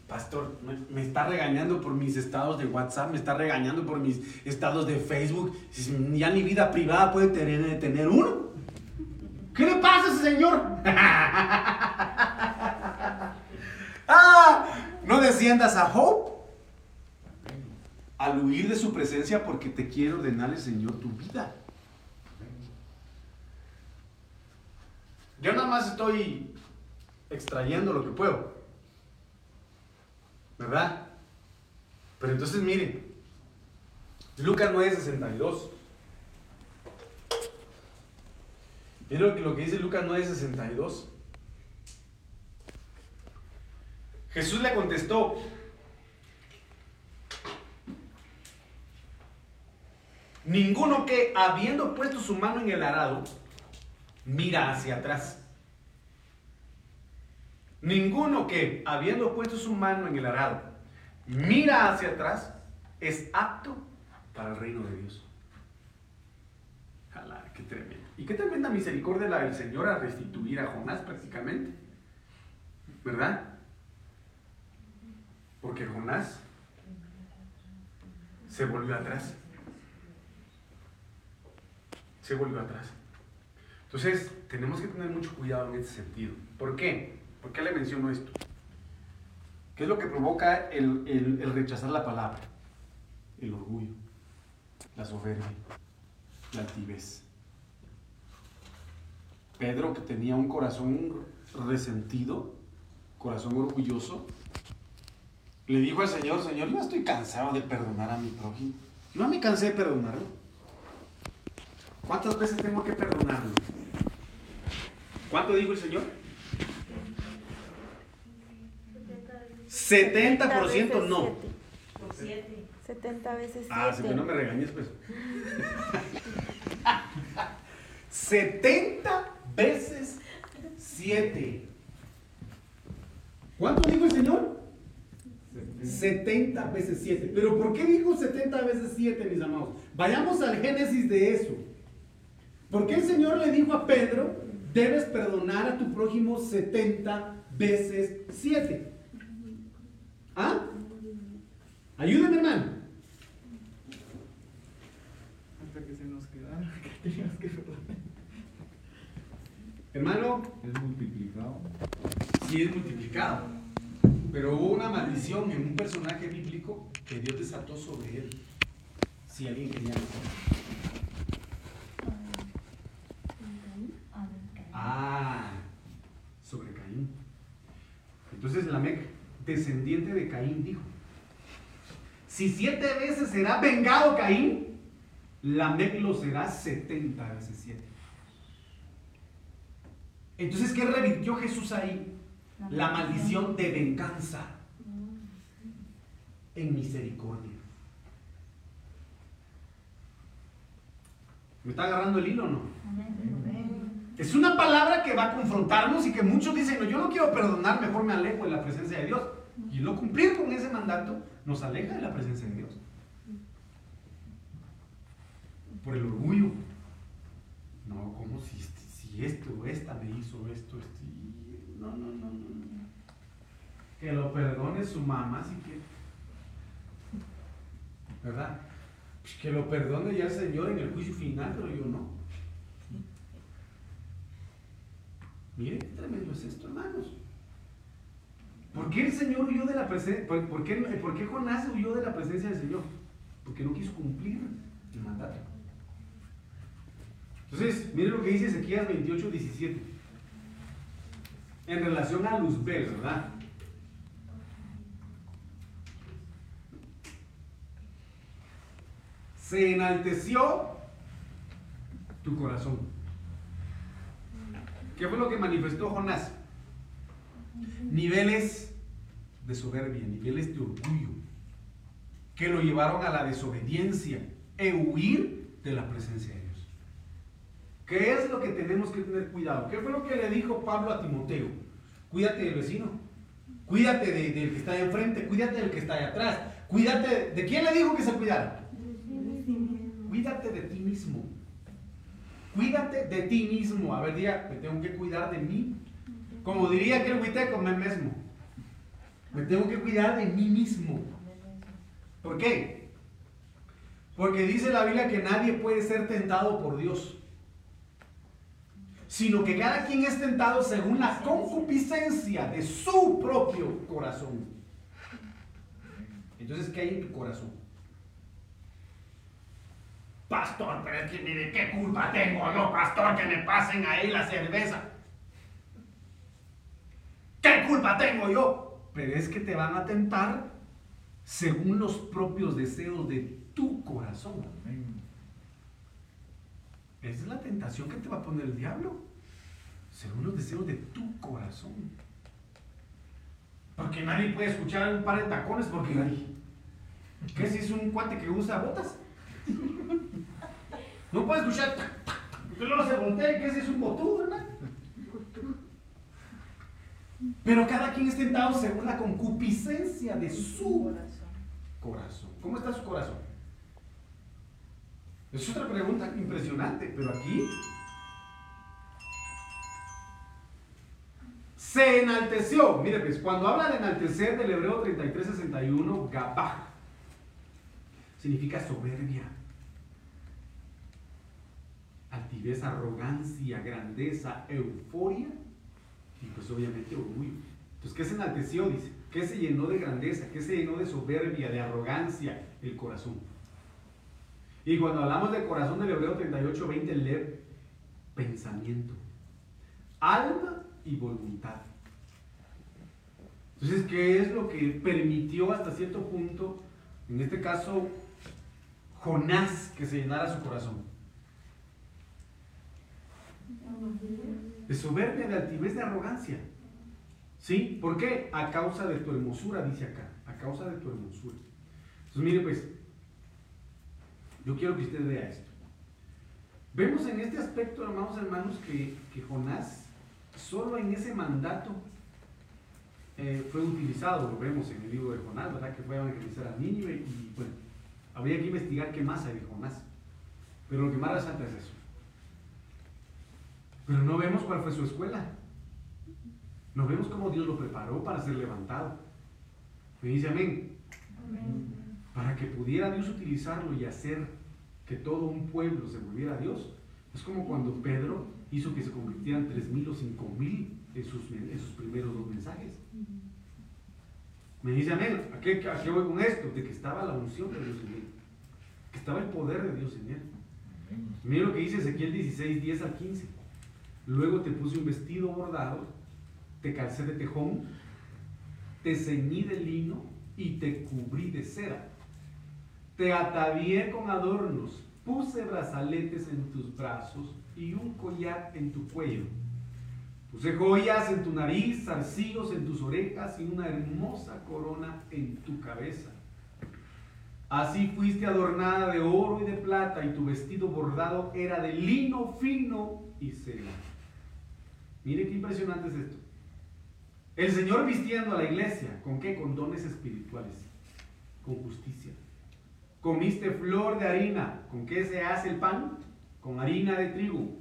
Pastor, me, me está regañando por mis estados de WhatsApp, me está regañando por mis estados de Facebook. Ya ni vida privada puede tener, tener uno. ¿Qué le pasa a ese señor? ah, no desciendas a Job al huir de su presencia porque te quiere ordenar el Señor tu vida. Yo nada más estoy extrayendo lo que puedo. ¿Verdad? Pero entonces miren, Lucas 9:62. Miren lo que, dice Lucas 9:62. Jesús le contestó, ninguno que habiendo puesto su mano en el arado, mira hacia atrás. Ninguno que, habiendo puesto su mano en el arado, mira hacia atrás, es apto para el reino de Dios. Y qué tremenda misericordia la del Señor a restituir a Jonás prácticamente. ¿Verdad? Porque Jonás se volvió atrás. Se volvió atrás. Entonces, tenemos que tener mucho cuidado en ese sentido. ¿Por qué? ¿Por qué le menciono esto? ¿Qué es lo que provoca el- el rechazar la palabra? El orgullo, la soberbia, la altivez. Pedro, que tenía un corazón resentido, corazón orgulloso, le dijo al Señor, Señor, yo estoy cansado de perdonar a mi prójimo. No me cansé de perdonarlo. ¿Cuántas veces tengo que perdonarlo? ¿Cuánto dijo el Señor? 70% no. Por siete. 70 veces 7. Ah, si que no me regañes, pues. 70 veces 7. ¿Cuánto dijo el Señor? 70 veces 7. Pero ¿por qué dijo 70 veces 7, mis amados? Vayamos al génesis de eso. ¿Por qué el Señor le dijo a Pedro, debes perdonar a tu prójimo 70 veces 7? ¿Ah? Ayúdeme, hermano. Hasta que se nos quedara, que teníamos que perdonar. Hermano, Es multiplicado. sí es multiplicado. Pero hubo una maldición en un personaje bíblico que Dios desató sobre él. Si alguien quería. Ah, sobre Caín. Entonces Lamec, descendiente de Caín, dijo: Si siete veces será vengado Caín, Lamec lo será setenta veces siete. Entonces, ¿qué revirtió Jesús ahí? La maldición de venganza en misericordia. ¿Me está agarrando el hilo o no? Es una palabra que va a confrontarnos y que muchos dicen, no, yo no quiero perdonar, mejor me alejo de la presencia de Dios. Y no cumplir con ese mandato nos aleja de la presencia de Dios. Por el orgullo. No, como si, si esto o esta me hizo esto, esto y- No, no, no, no. no. Que lo perdone su mamá si quiere. ¿Verdad? Pues que lo perdone ya el Señor en el juicio final, pero yo no. Miren qué tremendo es esto, hermanos. ¿Por qué el Señor huyó de la presencia? ¿Por, por qué, por qué Jonás huyó de la presencia del Señor? Porque no quiso cumplir el mandato. Entonces, miren lo que dice Ezequiel 28, 17. En relación a Luzbel, ¿verdad? Se enalteció tu corazón. ¿Qué fue lo que manifestó Jonás? Niveles de soberbia, niveles de orgullo, que lo llevaron a la desobediencia e huir de la presencia de Dios. ¿Qué es lo que tenemos que tener cuidado? ¿Qué fue lo que le dijo Pablo a Timoteo? Cuídate del vecino, cuídate de- del que está ahí enfrente, cuídate del que está ahí atrás, cuídate, ¿de quién le dijo que se cuidara? Cuídate de ti mismo. Cuídate de ti mismo. A ver, diga, me tengo que cuidar de mí. Como diría aquel huiteco, me mismo. Me tengo que cuidar de mí mismo. ¿Por qué? Porque dice la Biblia que nadie puede ser tentado por Dios. Sino que cada quien es tentado según la concupiscencia de su propio corazón. Entonces, ¿qué hay en tu corazón? Pastor, pero es que mire, ¿qué culpa tengo yo, pastor, que me pasen ahí la cerveza? ¿Qué culpa tengo yo? Pero es que te van a tentar según los propios deseos de tu corazón. Amén. Esa es la tentación que te va a poner el diablo. Según los deseos de tu corazón. Porque nadie puede escuchar un par de tacones porque ay, ¿Qué si es un cuate que usa botas? No puede escuchar. Porque luego se voltea y ¿qué si es un botudo, ¿verdad? Pero cada quien es tentado según la concupiscencia de su corazón. ¿Cómo está su corazón? Es otra pregunta impresionante, pero aquí se enalteció. Mire, pues cuando habla de enaltecer del hebreo 3361, gabá, significa soberbia, altivez, arrogancia, grandeza, euforia y pues obviamente orgullo. Entonces, ¿qué se enalteció? Dice, ¿qué se llenó de grandeza? ¿Qué se llenó de soberbia, de arrogancia? El corazón. Y cuando hablamos del corazón del Hebreo 38, 20, leer pensamiento, alma y voluntad. Entonces, ¿qué es lo que permitió hasta cierto punto, en este caso, Jonás, que se llenara su corazón? De soberbia, de altivez, de arrogancia. ¿Sí? ¿Por qué? A causa de tu hermosura, dice acá. A causa de tu hermosura. Entonces, mire, pues, yo quiero que usted vea esto. Vemos en este aspecto, hermanos hermanos, que, que Jonás, solo en ese mandato, eh, fue utilizado, lo vemos en el libro de Jonás, ¿verdad? Que fue a evangelizar a Nínive y bueno, habría que investigar qué más hay de Jonás. Pero lo que más resalta es eso. Pero no vemos cuál fue su escuela. No vemos cómo Dios lo preparó para ser levantado. Me dice amén. Para que pudiera Dios utilizarlo y hacer que todo un pueblo se volviera a Dios. Es como cuando Pedro hizo que se convirtieran 3.000 o 5.000 en sus, en sus primeros dos mensajes. Me dice amén. ¿A qué, ¿A qué voy con esto? De que estaba la unción de Dios en él. Que estaba el poder de Dios en él. Mira lo que dice Ezequiel 16, 10 al 15. Luego te puse un vestido bordado, te calcé de tejón, te ceñí de lino y te cubrí de cera. Te atavié con adornos, puse brazaletes en tus brazos y un collar en tu cuello. Puse joyas en tu nariz, zarcillos en tus orejas y una hermosa corona en tu cabeza. Así fuiste adornada de oro y de plata y tu vestido bordado era de lino fino y seda. Mire qué impresionante es esto. El Señor vistiendo a la iglesia, ¿con qué? Con dones espirituales, con justicia. Comiste flor de harina, ¿con qué se hace el pan? Con harina de trigo.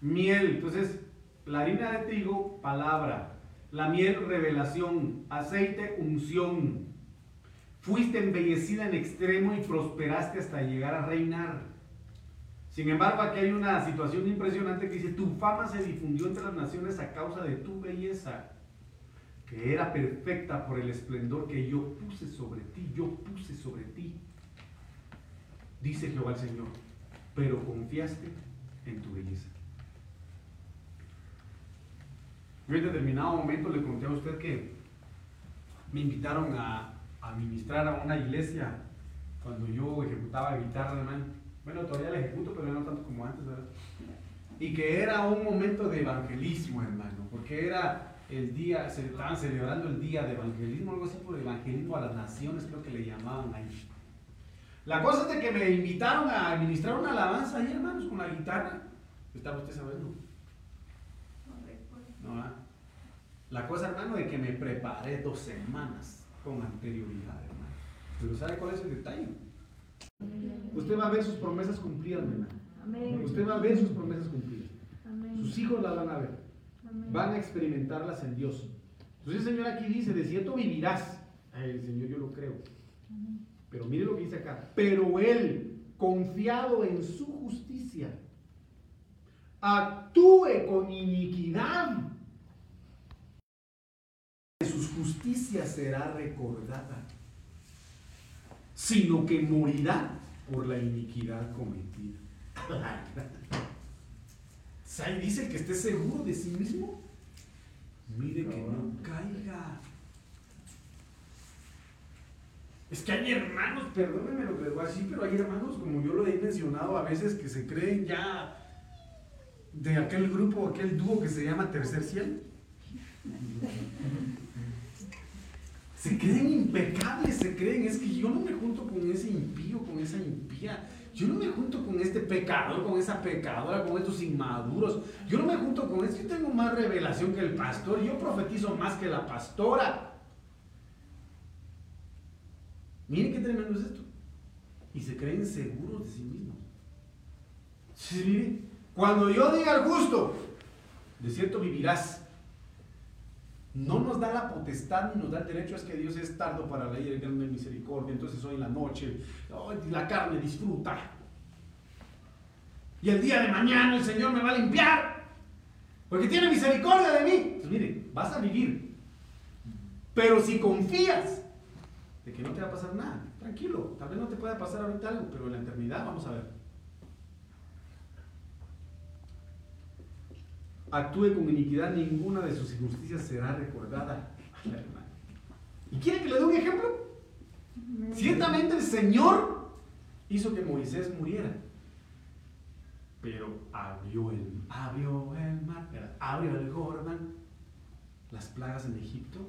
Miel, entonces, la harina de trigo, palabra. La miel, revelación. Aceite, unción. Fuiste embellecida en extremo y prosperaste hasta llegar a reinar. Sin embargo, aquí hay una situación impresionante que dice, tu fama se difundió entre las naciones a causa de tu belleza, que era perfecta por el esplendor que yo puse sobre ti, yo puse sobre ti. Dice Jehová el Señor, pero confiaste en tu belleza. Yo en determinado momento le conté a usted que me invitaron a, a ministrar a una iglesia cuando yo ejecutaba guitarra, hermano. Bueno, todavía la ejecuto, pero no tanto como antes, ¿verdad? Y que era un momento de evangelismo, hermano, porque era el día, se estaban celebrando el día de evangelismo, algo así por evangelismo a las naciones, creo que le llamaban ahí. La cosa es de que me invitaron a administrar una alabanza ahí, hermanos, con la guitarra. ¿Estaba usted sabiendo? No, ¿verdad? La cosa, hermano, de que me preparé dos semanas con anterioridad, hermano. Pero ¿sabe cuál es el detalle? Usted va a ver sus promesas cumplidas, hermano. Usted va a ver sus promesas cumplidas. Amén. Sus hijos las van a ver. Amén. Van a experimentarlas en Dios. Entonces el Señor aquí dice, de cierto vivirás. Ay, el Señor yo lo creo. Pero mire lo que dice acá. Pero Él, confiado en su justicia, actúe con iniquidad. Sus justicias será recordada, sino que morirá por la iniquidad cometida. ¿Sabe? Dice que esté seguro de sí mismo. Mire que no caiga. Es que hay hermanos, perdónenme lo que les voy a decir, pero hay hermanos, como yo lo he mencionado a veces, que se creen ya de aquel grupo, aquel dúo que se llama Tercer Cielo. Se creen impecables, se creen, es que yo no me junto con ese impío, con esa impía. Yo no me junto con este pecador, con esa pecadora, con estos inmaduros. Yo no me junto con esto. Yo tengo más revelación que el pastor. Yo profetizo más que la pastora. Miren qué tremendo es esto. Y se creen seguros de sí mismos. Sí. Cuando yo diga al justo, de cierto vivirás. No nos da la potestad ni nos da el derecho, es que Dios es tardo para ira y grande misericordia. Entonces hoy en la noche, hoy la carne disfruta. Y el día de mañana el Señor me va a limpiar. Porque tiene misericordia de mí. Mire, vas a vivir. Pero si confías de que no te va a pasar nada, tranquilo. Tal vez no te pueda pasar ahorita algo, pero en la eternidad vamos a ver. Actúe con iniquidad, ninguna de sus injusticias será recordada. ¿Y quiere que le dé un ejemplo? Ciertamente el Señor hizo que Moisés muriera. pero abrió el, abrió el mar, abrió el Jordán, las plagas en Egipto.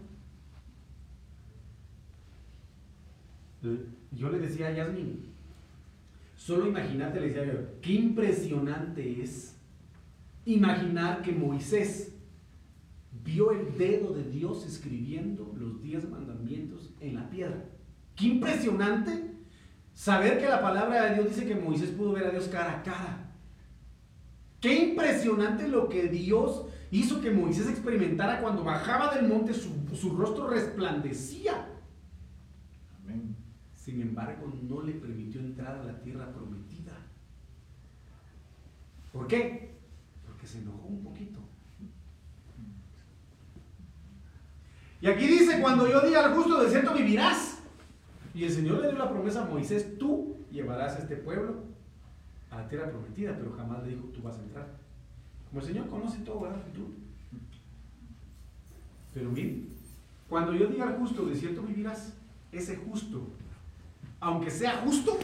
Yo le decía a Yasmin, solo imagínate, le decía yo, qué impresionante es imaginar que Moisés vio el dedo de Dios escribiendo los diez mandamientos en la piedra. Qué impresionante saber que la palabra de Dios dice que Moisés pudo ver a Dios cara a cara. Qué impresionante lo que Dios hizo que Moisés experimentara cuando bajaba del monte, su, rostro resplandecía. Sin embargo, no le permitió entrar a la tierra prometida. ¿Por qué? Porque se enojó un poquito. Y aquí dice, cuando yo diga al justo, de cierto vivirás. Y el Señor le dio la promesa a Moisés, tú llevarás a este pueblo a la tierra prometida, pero jamás le dijo, tú vas a entrar. Como el Señor conoce todo, ¿verdad? Tú. Pero miren, cuando yo diga al justo, de cierto vivirás, ese justo, aunque sea justo,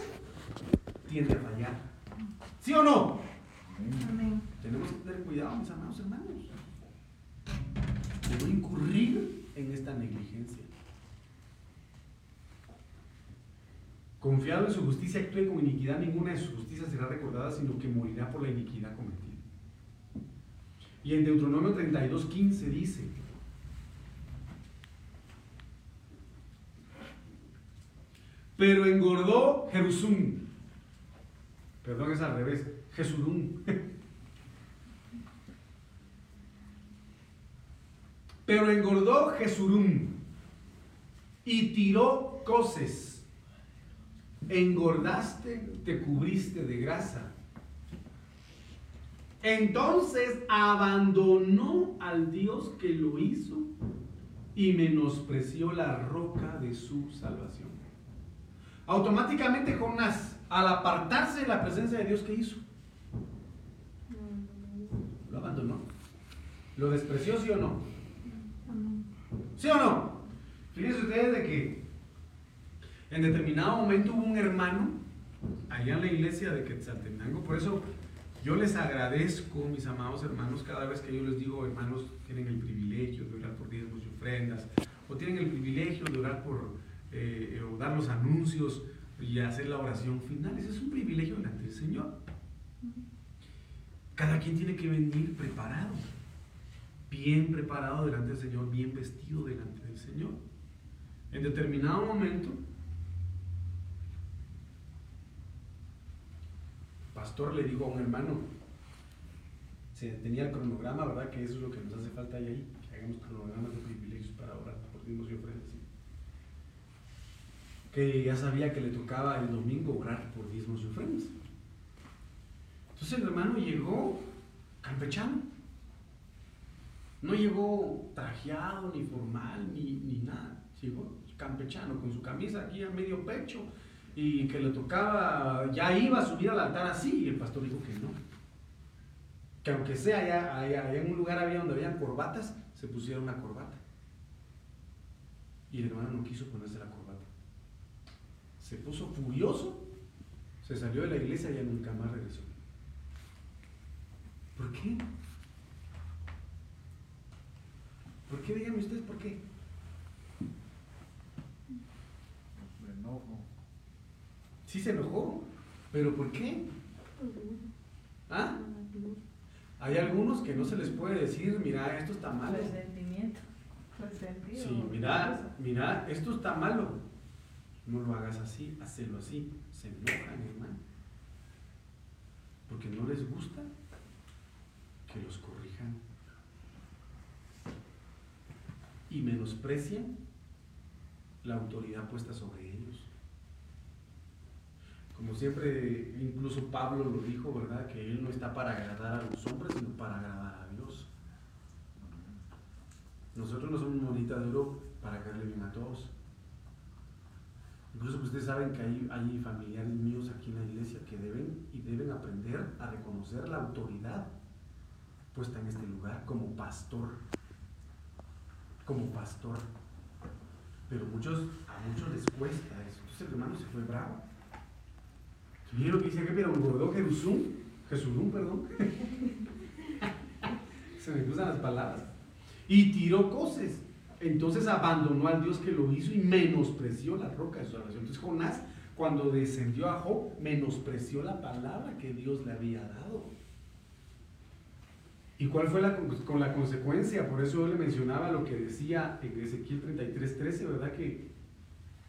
tiende a fallar. ¿Sí o no? Amén. Tenemos que tener cuidado, mis amados hermanos, de no incurrir en esta negligencia. Confiado en su justicia, actúe con iniquidad, ninguna de sus justicias será recordada, sino que morirá por la iniquidad cometida. Y en Deuteronomio 32, 15 dice, pero engordó Jerusum. Perdón, es al revés, Jesudum. pero engordó Jesurum y tiró coces engordaste, te cubriste de grasa. Entonces abandonó al Dios que lo hizo y menospreció la roca de su salvación. Automáticamente Jonás, al apartarse de la presencia de Dios, ¿qué hizo? Lo abandonó. ¿Lo despreció, sí o no? ¿Sí o no? Fíjense ustedes de que en determinado momento hubo un hermano allá en la iglesia de Quetzaltenango, por eso yo les agradezco, mis amados hermanos, cada vez que yo les digo, hermanos, tienen el privilegio de orar por diezmos y ofrendas, o tienen el privilegio de orar por, eh, o dar los anuncios y hacer la oración final. Ese es un privilegio delante del Señor. Cada quien tiene que venir preparado, bien preparado delante del Señor, bien vestido delante del Señor. En determinado momento, pastor le dijo a un hermano, se tenía el cronograma, ¿verdad? Que eso es lo que nos hace falta ahí, que hagamos cronogramas de privilegios para orar por Dios y ofrendas. Que ya sabía que le tocaba el domingo orar por diezmos y ofrendas. Entonces el hermano llegó campechano. No llegó trajeado, ni formal, ni, ni nada. Llegó campechano, con su camisa aquí a medio pecho, y que le tocaba, ya iba a subir al altar así, y el pastor dijo que no. Que aunque sea allá, allá, en un lugar había donde habían corbatas, se pusiera una corbata. Y el hermano no quiso ponerse la corbata. Se puso furioso, se salió de la iglesia y ya nunca más regresó. ¿Por qué? ¿Por qué? Díganme ustedes por qué. Sí se enojó, pero ¿por qué? ¿Ah? Hay algunos que no se les puede decir, mira, esto está malo. Resentimiento. Sí, mira, mira, esto está malo. No lo hagas así, hazlo así. Se enojan, hermano. Porque no les gusta que los corrijan. Y menosprecian la autoridad puesta sobre ellos. Como siempre, incluso Pablo lo dijo, ¿verdad? Que él no está para agradar a los hombres, sino para agradar a Dios. Nosotros no somos monita de oro para caerle bien a todos. Incluso ustedes saben que hay, familiares míos aquí en la iglesia que deben y deben aprender a reconocer la autoridad puesta en este lugar como pastor. Como pastor. Pero muchos, a muchos les cuesta eso. Entonces el hermano se fue bravo. Miren lo que dice aquí, pero engordó Jerusalén Jesulún, perdón. Se me cruzan las palabras. Y tiró cosas. Entonces abandonó al Dios que lo hizo y menospreció la roca de su salvación. Entonces Jonás, cuando descendió a Job, menospreció la palabra que Dios le había dado. ¿Y cuál fue la, con la consecuencia? Por eso yo le mencionaba lo que decía en Ezequiel 33:13, ¿verdad? Que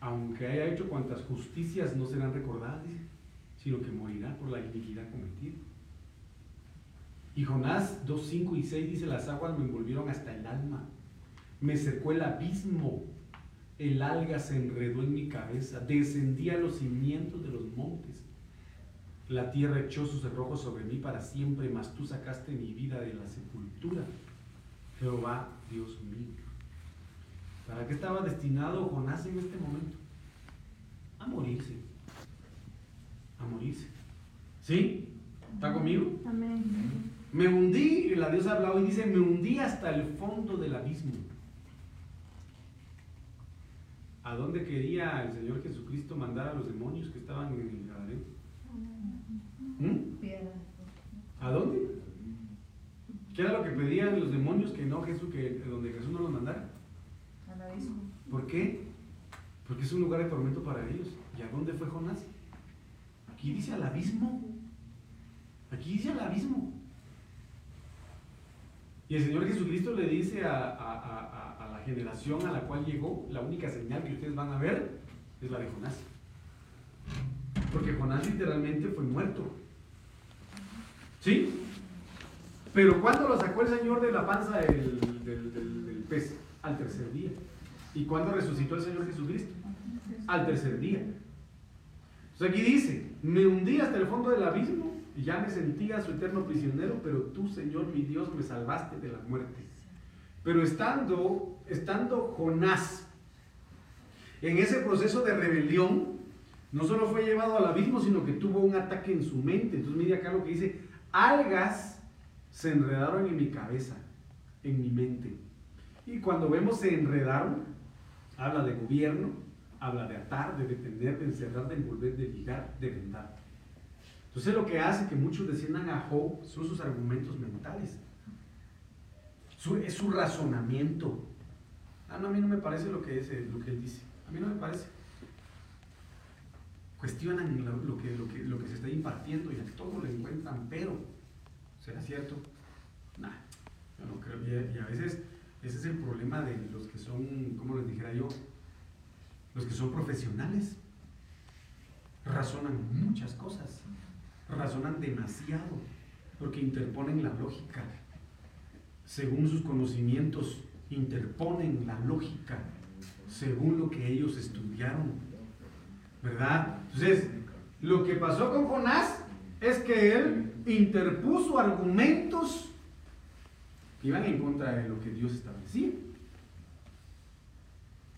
aunque haya hecho cuantas justicias no serán recordadas, sino que morirá por la iniquidad cometida. Y Jonás 2, 5 y 6 dice, las aguas me envolvieron hasta el alma, me cercó el abismo, el alga se enredó en mi cabeza, descendí a los cimientos de los montes, la tierra echó sus cerrojos sobre mí para siempre, mas tú sacaste mi vida de la sepultura. Jehová, Dios mío. ¿Para qué estaba destinado Jonás en este momento? A morirse. A morirse. ¿Sí? ¿Está conmigo? Amén. Me hundí, la diosa hablado y dice, me hundí hasta el fondo del abismo. ¿A dónde quería el Señor Jesucristo mandar a los demonios que estaban en el Gadareno? ¿Mm? ¿A dónde? ¿Qué era lo que pedían los demonios que no Jesús, que donde Jesús no los mandara? Al abismo. ¿Por qué? Porque es un lugar de tormento para ellos. ¿Y a dónde fue Jonás? Aquí dice al abismo. Aquí dice al abismo. Y el Señor Jesucristo le dice a, la generación a la cual llegó, la única señal que ustedes van a ver es la de Jonás. Porque Jonás literalmente fue muerto. ¿Sí? Pero ¿cuándo lo sacó el Señor de la panza del- del- del pez? Al tercer día. ¿Y cuándo resucitó el Señor Jesucristo? Al tercer día. Entonces aquí dice, me hundí hasta el fondo del abismo y ya me sentía su eterno prisionero, pero tú, Señor mi Dios, me salvaste de la muerte. Pero estando, estando Jonás en ese proceso de rebelión, no solo fue llevado al abismo, sino que tuvo un ataque en su mente. Entonces mire acá lo que dice, algas se enredaron en mi cabeza, en mi mente. Y cuando vemos se enredaron, habla de gobierno, habla de atar, de detener, de encerrar, de envolver, de ligar, de vendar. Entonces lo que hace que muchos desciendan a Job son sus argumentos mentales. Es su razonamiento. Ah, no, a mí no me parece lo que, es, eh, lo que él dice. A mí no me parece. Cuestionan lo, lo que, lo, lo se está impartiendo y a todo le encuentran, pero ¿será cierto? Nah, yo no creo. Y, y a veces ese es el problema de los que son, como les dijera yo, los que son profesionales. Razonan muchas cosas, razonan demasiado, porque interponen la lógica. Según sus conocimientos, interponen la lógica, según lo que ellos estudiaron. ¿Verdad? Entonces, lo que pasó con Jonás es que él interpuso argumentos que iban en contra de lo que Dios establecía.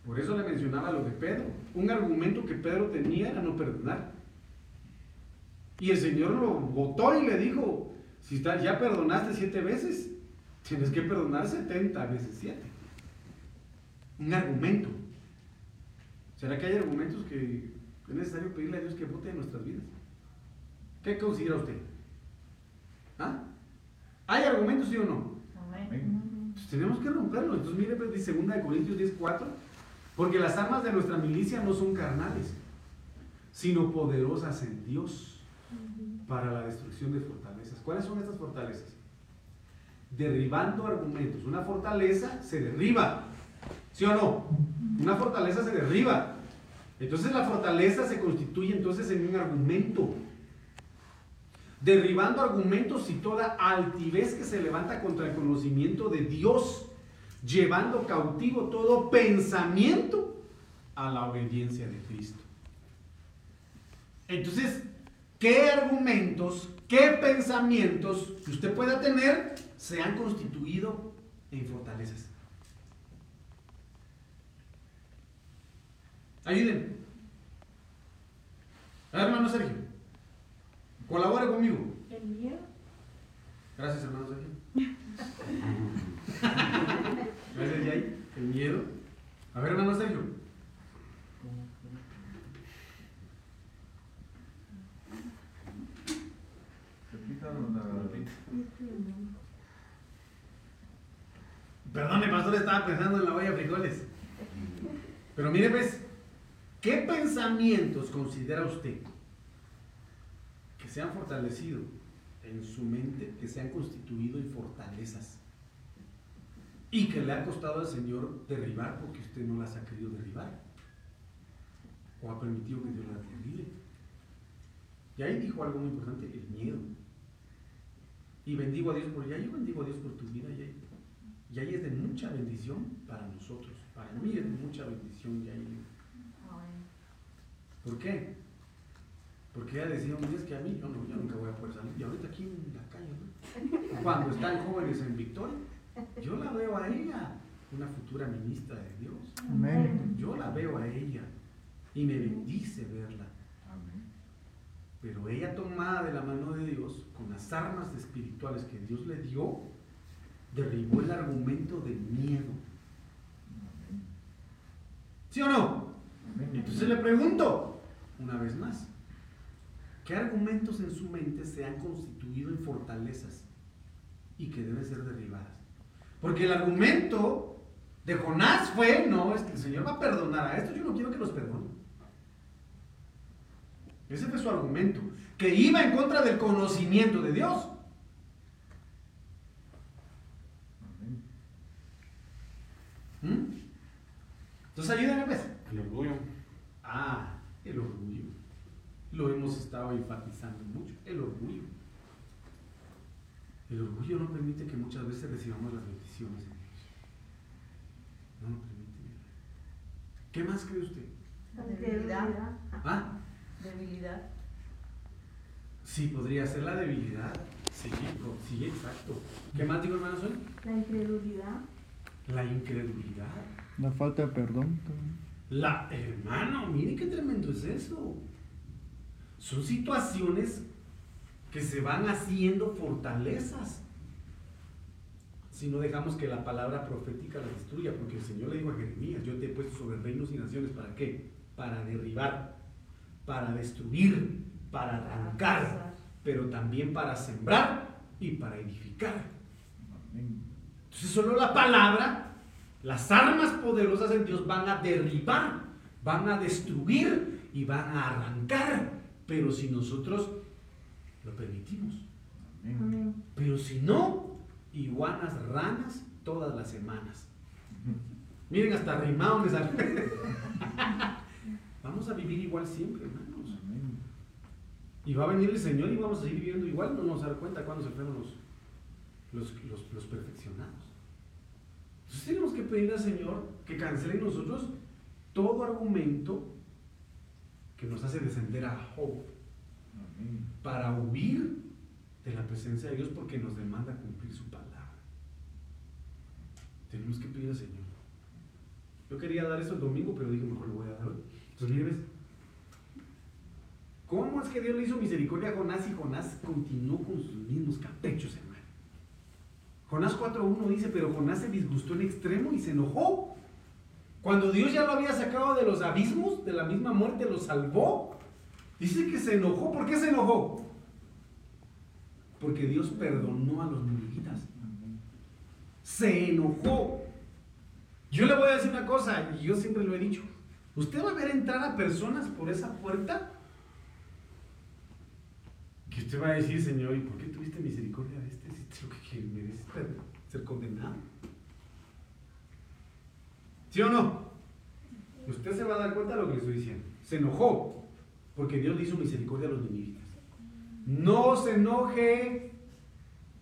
Por eso le mencionaba lo de Pedro. Un argumento que Pedro tenía era no perdonar. Y el Señor lo votó y le dijo, si está- ya perdonaste siete veces, tienes que perdonar 70 veces siete. Un argumento. ¿Será que hay argumentos que es necesario pedirle a Dios que vote en nuestras vidas? ¿Qué considera usted? ¿Ah? ¿Hay argumentos sí o no? Amén. Pues tenemos que romperlo. Entonces mire, pues, dice 2 de Corintios 10, 4, porque las armas de nuestra milicia no son carnales, sino poderosas en Dios para la destrucción de fortalezas. ¿Cuáles son estas fortalezas? Derribando argumentos. Una fortaleza se derriba, ¿sí o no? Una fortaleza se derriba. Entonces la fortaleza se constituye entonces en un argumento. Derribando argumentos y toda altivez que se levanta contra el conocimiento de Dios, llevando cautivo todo pensamiento a la obediencia de Cristo. Entonces, ¿qué argumentos, qué pensamientos que usted pueda tener se han constituido en fortalezas? Ayúdenme. A ver, hermano Sergio. Colabore conmigo. El miedo. Gracias, hermano Sergio. Gracias, Jay. El miedo. A ver, hermano Sergio. Perdone, pastor, estaba pensando en la olla de frijoles. Pero mire, pues, ¿qué pensamientos considera usted que se han fortalecido en su mente, que se han constituido en fortalezas? Y que le ha costado al Señor derribar porque usted no las ha querido derribar. O ha permitido que Dios las derribe. Y ahí dijo algo muy importante, el miedo. Y bendigo a Dios por ella. Yo bendigo a Dios por tu vida. Y ahí, y ahí es de mucha bendición para nosotros. Para mí es de mucha bendición. Y ahí. ¿Por qué? Porque ella decía un día es que a mí, yo, no, yo nunca voy a poder salir. Y ahorita aquí en la calle, ¿no? Cuando están jóvenes en Victoria, yo la veo a ella, una futura ministra de Dios. Amén. Yo la veo a ella y me bendice verla. Pero ella tomada de la mano de Dios, con las armas espirituales que Dios le dio, derribó el argumento del miedo. ¿Sí o no? Entonces le pregunto, una vez más, ¿qué argumentos en su mente se han constituido en fortalezas y que deben ser derribadas? Porque el argumento de Jonás fue, no, es que el Señor va a perdonar a esto, yo no quiero que los perdone. Ese fue su argumento, que iba en contra del conocimiento de Dios. ¿Mm? Entonces ayúdenme pues. El orgullo. Ah, el orgullo. Lo hemos estado enfatizando mucho. El orgullo. El orgullo no permite que muchas veces recibamos las bendiciones de Dios. No lo permite. ¿Qué más cree usted? Debilidad. Ah, Debilidad. sí, podría ser la debilidad. Sí, sí, exacto. ¿Qué más digo, hermano, soy? La incredulidad. La incredulidad. La falta de perdón. también. La, hermano, mire qué tremendo es eso. Son situaciones que se van haciendo fortalezas. Si no dejamos que la palabra profética la destruya, porque el Señor le dijo a Jeremías, yo te he puesto sobre reinos y naciones, ¿para qué? Para derribar, para destruir, para arrancar, pero también para sembrar y para edificar. Entonces solo la palabra, las armas poderosas en Dios van a derribar, van a destruir y van a arrancar. Pero si nosotros lo permitimos. Amén. Pero si no, iguanas, ranas todas las semanas. Miren, hasta rimado me salió. Vamos a vivir igual siempre, hermanos. Amén. Y va a venir el Señor y vamos a seguir viviendo igual. No nos vamos a dar cuenta cuando se fueron los, los, los, los perfeccionados. Entonces tenemos que pedir al Señor que cancele en nosotros todo argumento que nos hace descender a Job Amén. para huir de la presencia de Dios porque nos demanda cumplir su palabra. Tenemos que pedir al Señor. Yo quería dar eso el domingo, pero dije mejor lo voy a dar hoy. ¿Cómo es que Dios le hizo misericordia a Jonás y Jonás continuó con sus mismos caprichos, hermano? Jonás 4.1 dice, pero Jonás se disgustó en extremo y se enojó. Cuando Dios ya lo había sacado de los abismos, de la misma muerte, lo salvó. Dice que se enojó. ¿Por qué se enojó? Porque Dios perdonó a los ninivitas. Se enojó. Yo le voy a decir una cosa, y yo siempre lo he dicho. Usted va a ver entrar a personas por esa puerta que usted va a decir, Señor, ¿y por qué tuviste misericordia de este? Si lo que merece ser condenado. ¿Sí o no? Usted se va a dar cuenta de lo que le estoy diciendo. Se enojó porque Dios le hizo misericordia a los ninivitas. No se enoje.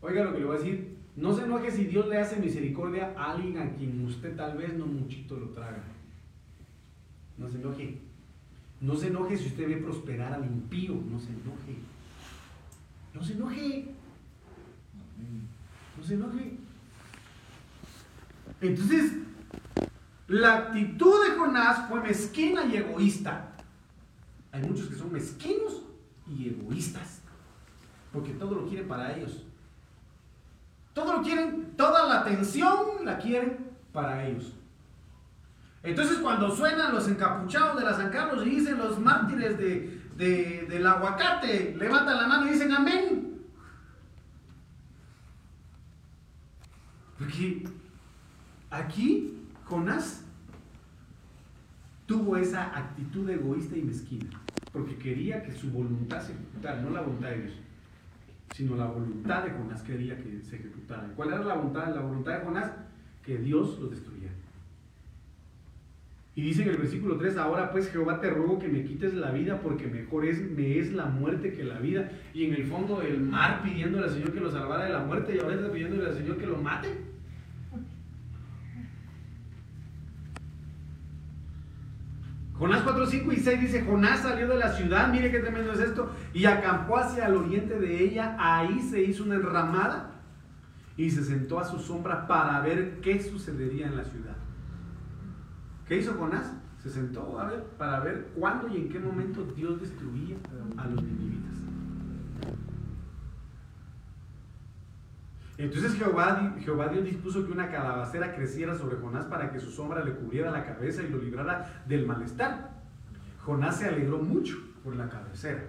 Oiga lo que le voy a decir. No se enoje si Dios le hace misericordia a alguien a quien usted tal vez no muchito lo traga. No se enoje. No se enoje si usted ve prosperar al impío. No se enoje. No se enoje. No se enoje. Entonces, la actitud de Jonás fue mezquina y egoísta. Hay muchos que son mezquinos y egoístas. Porque todo lo quieren para ellos. Todo lo quieren, toda la atención la quieren para ellos. Entonces cuando suenan los encapuchados de la San Carlos y dicen los mártires de, de- del aguacate, levantan la mano y dicen amén. Porque Aquí Jonás tuvo esa actitud egoísta y mezquina, porque quería que su voluntad se ejecutara, no la voluntad de Dios, sino la voluntad de Jonás quería que se ejecutara. ¿Cuál era la voluntad, la voluntad de Jonás? Que Dios lo destruyera. Y dice en el versículo 3, ahora pues Jehová te ruego que me quites la vida porque mejor es, me es la muerte que la vida. Y en el fondo del mar pidiéndole al Señor que lo salvara de la muerte y ahora está pidiéndole al Señor que lo mate. Jonás 4, 5 y 6 dice, Jonás salió de la ciudad, mire qué tremendo es esto, y acampó hacia el oriente de ella, ahí se hizo una enramada y se sentó a su sombra para ver qué sucedería en la ciudad. ¿Qué hizo Jonás? Se sentó a ver, para ver cuándo y en qué momento Dios destruía a los ninivitas. Entonces Jehová, Jehová Dios dispuso que una calabacera creciera sobre Jonás para que su sombra le cubriera la cabeza y lo librara del malestar. Jonás se alegró mucho por la cabecera.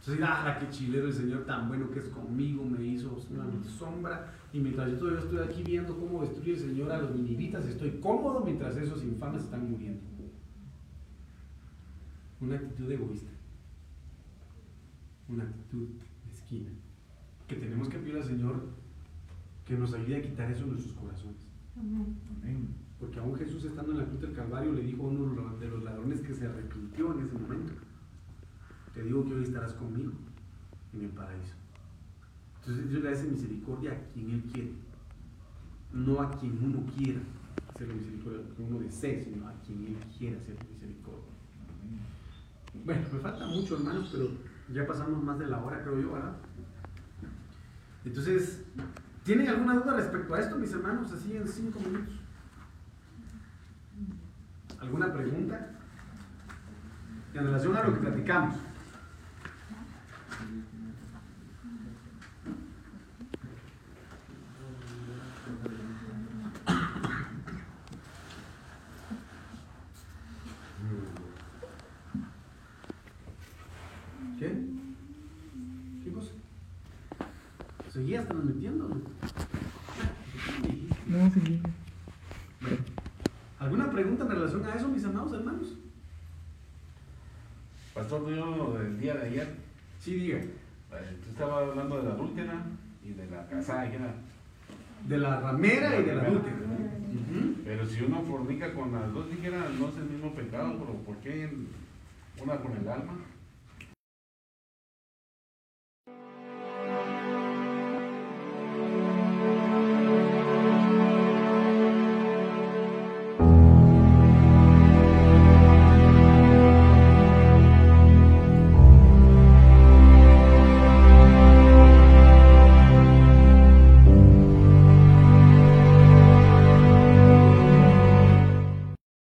Entonces, ah, qué chilero el Señor tan bueno que es conmigo, me hizo una sombra. Y mientras yo todavía estoy aquí viendo cómo destruye el Señor a los ninivitas, estoy cómodo mientras esos infames están muriendo. Una actitud egoísta. Una actitud mezquina. Que tenemos que pedir al Señor que nos ayude a quitar eso en nuestros corazones. Amén. Porque aún Jesús estando en la cruz del Calvario le dijo a uno de los ladrones que se arrepintió en ese momento, te digo que hoy estarás conmigo en el paraíso. Entonces Dios le hace misericordia a quien Él quiere, no a quien uno quiera hacerle misericordia, que uno desee, sino a quien Él quiera hacer misericordia. Bueno, me falta mucho hermanos, pero ya pasamos más de la hora creo yo, ¿verdad? Entonces, ¿Tienen alguna duda respecto a esto, mis hermanos, así en cinco minutos? ¿Alguna pregunta? En relación a lo que platicamos. ¿Qué? ¿Qué cosa? Seguías transmitiendo. No, sí. ¿Alguna pregunta en relación a eso, mis amados hermanos? Del día de ayer, Sí, diga. eh, tú estabas hablando de la adúltera y de la casada, era- De la ramera y de la adúltera. Pero si uno fornica con las dos, dijera, no es el mismo pecado, pero ¿por qué una con el alma?